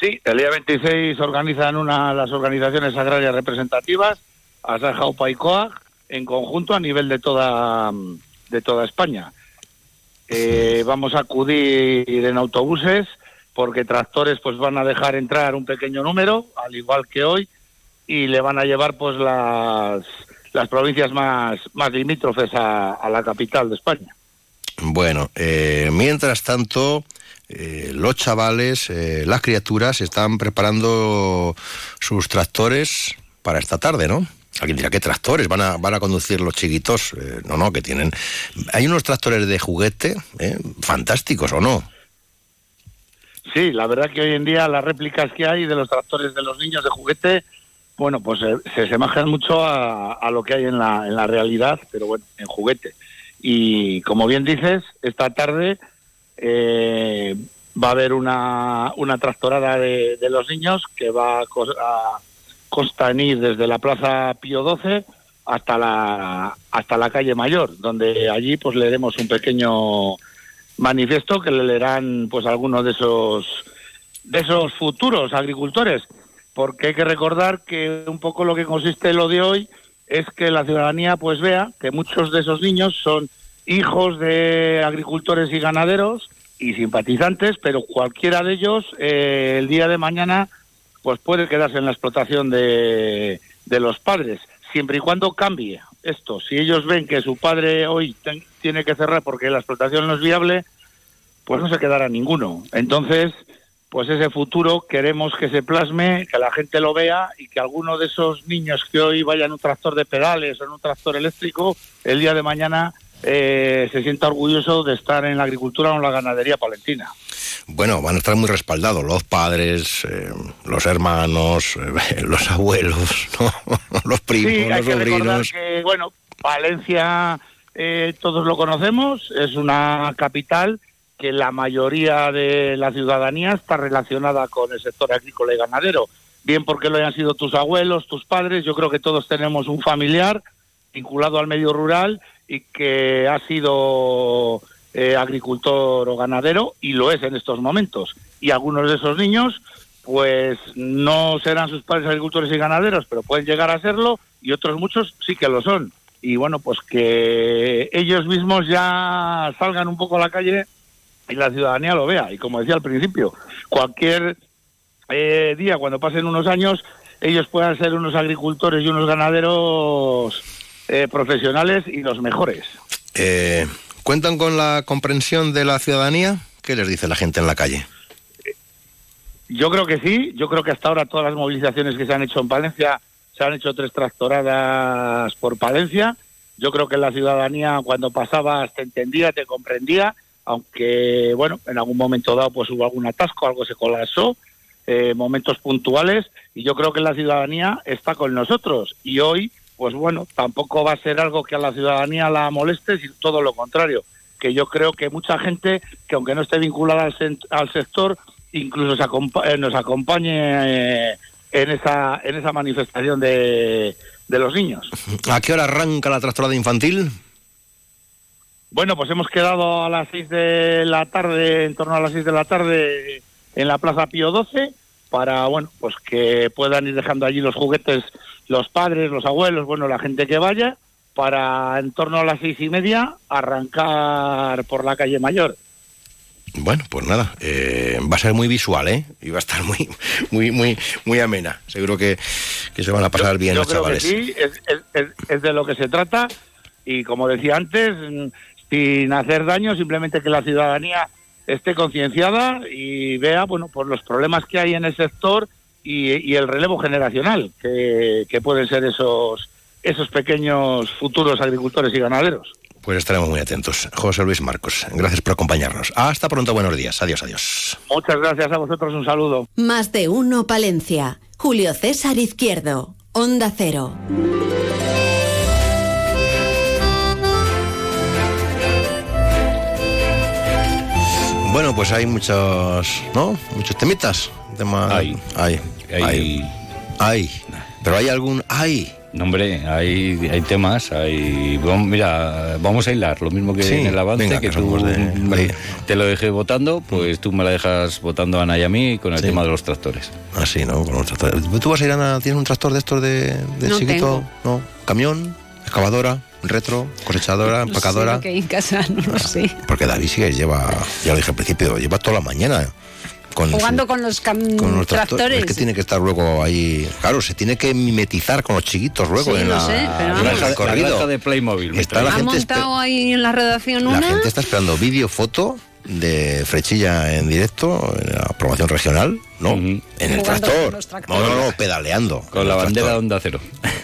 Y: Sí, el día 26 organizan una las organizaciones agrarias representativas, Asaja y Coag, en conjunto a nivel de toda de toda España. Eh, vamos a acudir en autobuses porque tractores pues van a dejar entrar un pequeño número, al igual que hoy, y le van a llevar pues las las provincias más más limítrofes a, a la capital de España.
B: Bueno, eh, mientras tanto, eh, los chavales, eh, las criaturas, están preparando sus tractores para esta tarde, ¿no? Alguien dirá, ¿qué tractores van a, van a conducir los chiquitos? Eh, no, no, que tienen... Hay unos tractores de juguete, ¿eh? fantásticos, ¿o no?
Y: Sí, la verdad que hoy en día las réplicas que hay de los tractores de los niños de juguete, bueno, pues eh, se asemejan mucho a, a lo que hay en la, en la realidad, pero bueno, en juguete. Y como bien dices, esta tarde eh, va a haber una, una tractorada de, de los niños que va a, a constanir desde la Plaza Pío XII hasta la, hasta la calle Mayor, donde allí pues leeremos un pequeño manifiesto que le leerán pues algunos de esos de esos futuros agricultores porque hay que recordar que un poco lo que consiste lo de hoy es que la ciudadanía pues vea que muchos de esos niños son hijos de agricultores y ganaderos y simpatizantes pero cualquiera de ellos eh, el día de mañana pues puede quedarse en la explotación de, de los padres siempre y cuando cambie esto si ellos ven que su padre hoy ten- tiene que cerrar porque la explotación no es viable pues no se quedará ninguno. Entonces, pues ese futuro queremos que se plasme, que la gente lo vea y que alguno de esos niños que hoy vayan en un tractor de pedales o en un tractor eléctrico, el día de mañana eh, se sienta orgulloso de estar en la agricultura o en la ganadería palentina.
B: Bueno, van a estar muy respaldados los padres, eh, los hermanos, eh, los abuelos, ¿no? los primos,
Y: sí, hay
B: los
Y: que
B: sobrinos.
Y: que, bueno, Valencia eh, todos lo conocemos, es una capital que la mayoría de la ciudadanía está relacionada con el sector agrícola y ganadero. Bien porque lo hayan sido tus abuelos, tus padres, yo creo que todos tenemos un familiar vinculado al medio rural y que ha sido eh, agricultor o ganadero y lo es en estos momentos. Y algunos de esos niños pues no serán sus padres agricultores y ganaderos, pero pueden llegar a serlo y otros muchos sí que lo son. Y bueno, pues que ellos mismos ya salgan un poco a la calle y la ciudadanía lo vea. Y como decía al principio, cualquier eh, día, cuando pasen unos años, ellos puedan ser unos agricultores y unos ganaderos eh, profesionales y los mejores.
B: Eh, ¿Cuentan con la comprensión de la ciudadanía? ¿Qué les dice la gente en la calle?
Y: Yo creo que sí, yo creo que hasta ahora todas las movilizaciones que se han hecho en Palencia, se han hecho tres tractoradas por Palencia. Yo creo que la ciudadanía cuando pasabas te entendía, te comprendía, aunque bueno, en algún momento dado pues hubo algún atasco, algo se colapsó, eh, momentos puntuales, y yo creo que la ciudadanía está con nosotros. Y hoy, pues bueno, tampoco va a ser algo que a la ciudadanía la moleste, sino todo lo contrario, que yo creo que mucha gente que aunque no esté vinculada al, al sector, incluso se acompa- eh, nos acompañe eh, en esa en esa manifestación de, de los niños.
B: ¿A qué hora arranca la tractorada infantil?
Y: Bueno, pues hemos quedado a las 6 de la tarde, en torno a las 6 de la tarde, en la Plaza Pío XII, para, bueno, pues que puedan ir dejando allí los juguetes los padres, los abuelos, bueno, la gente que vaya, para en torno a las seis y media arrancar por la calle Mayor.
B: Bueno, pues nada, eh, va a ser muy visual, ¿eh? Y va a estar muy, muy, muy, muy amena. Seguro que, que se van a pasar bien
Y: Yo
B: los
Y: creo que
B: chavales.
Y: sí, es, es- es- es de lo que se trata y como decía antes, mm, sin hacer daño, simplemente que la ciudadanía esté concienciada y vea, bueno, por los problemas que hay en el sector y, y el relevo generacional que, que pueden ser esos esos pequeños futuros agricultores y ganaderos.
B: Pues estaremos muy atentos. José Luis Marcos, gracias por acompañarnos. Hasta pronto, buenos días. Adiós, adiós.
Y: Muchas gracias a vosotros, un saludo.
A: Más de uno Palencia. Julio César Izquierdo. Onda Cero.
B: Bueno, pues hay muchos, ¿no? Muchos temitas. Tema...
Z: Hay.
B: Hay. Hay. Hay. Pero hay algún... Hay.
Z: No, hombre, hay, hay temas, hay... vamos- Mira, vamos a hilar, lo mismo que
B: Sí,
Z: en el avance,
B: venga,
Z: que
B: que
Z: tú
B: de-
Z: me- te lo dejé votando, pues tú me la dejas votando a Ana y a mí con el tema de los tractores.
B: Así, ¿no? Con los tractores. ¿Tú vas a ir a... ¿Tienes un tractor de estos de, de
O: No
B: chiquito?
O: tengo.
B: No. ¿Camión? ¿Excavadora? ¿Retro? ¿Cosechadora?
O: No sé
B: ¿Empacadora?
O: lo que hay en casa, no lo sé.
B: Porque David sí que lleva, ya lo dije al principio, lleva toda la mañana con,
O: Jugando
B: su-
O: con los, cam-
B: con los tractores.
O: tractores.
B: Es que tiene que estar luego ahí. Claro, se tiene que mimetizar con los chiquitos luego
O: Sí,
B: en
O: lo
B: la,
O: sé, pero
B: en
O: vamos.
B: el
O: La
B: recorrido.
Z: granja de Playmobil.
B: Está la
O: ha
B: gente,
O: montado ahí en la redacción
B: la
O: una.
B: gente está esperando vídeo, foto de Frechilla en directo, en la promoción regional, no, en el tractor. No, no, no, pedaleando.
Z: Con la bandera de. Onda Cero.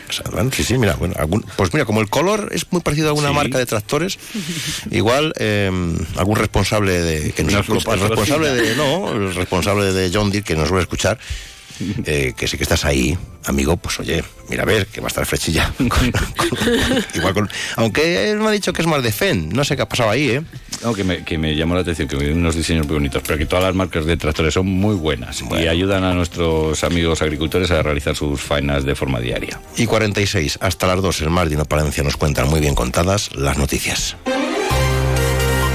B: O sea, bueno, sí, sí, mira, bueno, algún- pues mira, como el color es muy parecido a alguna
Z: Sí.
B: marca de tractores, igual eh, algún responsable de que nos,
Z: Nos lo
B: escucha- el responsable de no, el responsable de John Deere que nos suele escuchar, eh, que sí que estás ahí, amigo, pues oye, mira a ver, que va a estar frechilla. Igual con- aunque él me ha dicho que es más de FEN, no sé qué ha pasado ahí, ¿eh?
Z: No, que me, que me llamó la atención, que tiene unos diseños muy bonitos, pero que todas las marcas de tractores son muy buenas y ayudan a nuestros amigos agricultores a realizar sus faenas de forma diaria.
B: Y 46, hasta las 2, el Mardino Palencia nos cuentan muy bien contadas las noticias.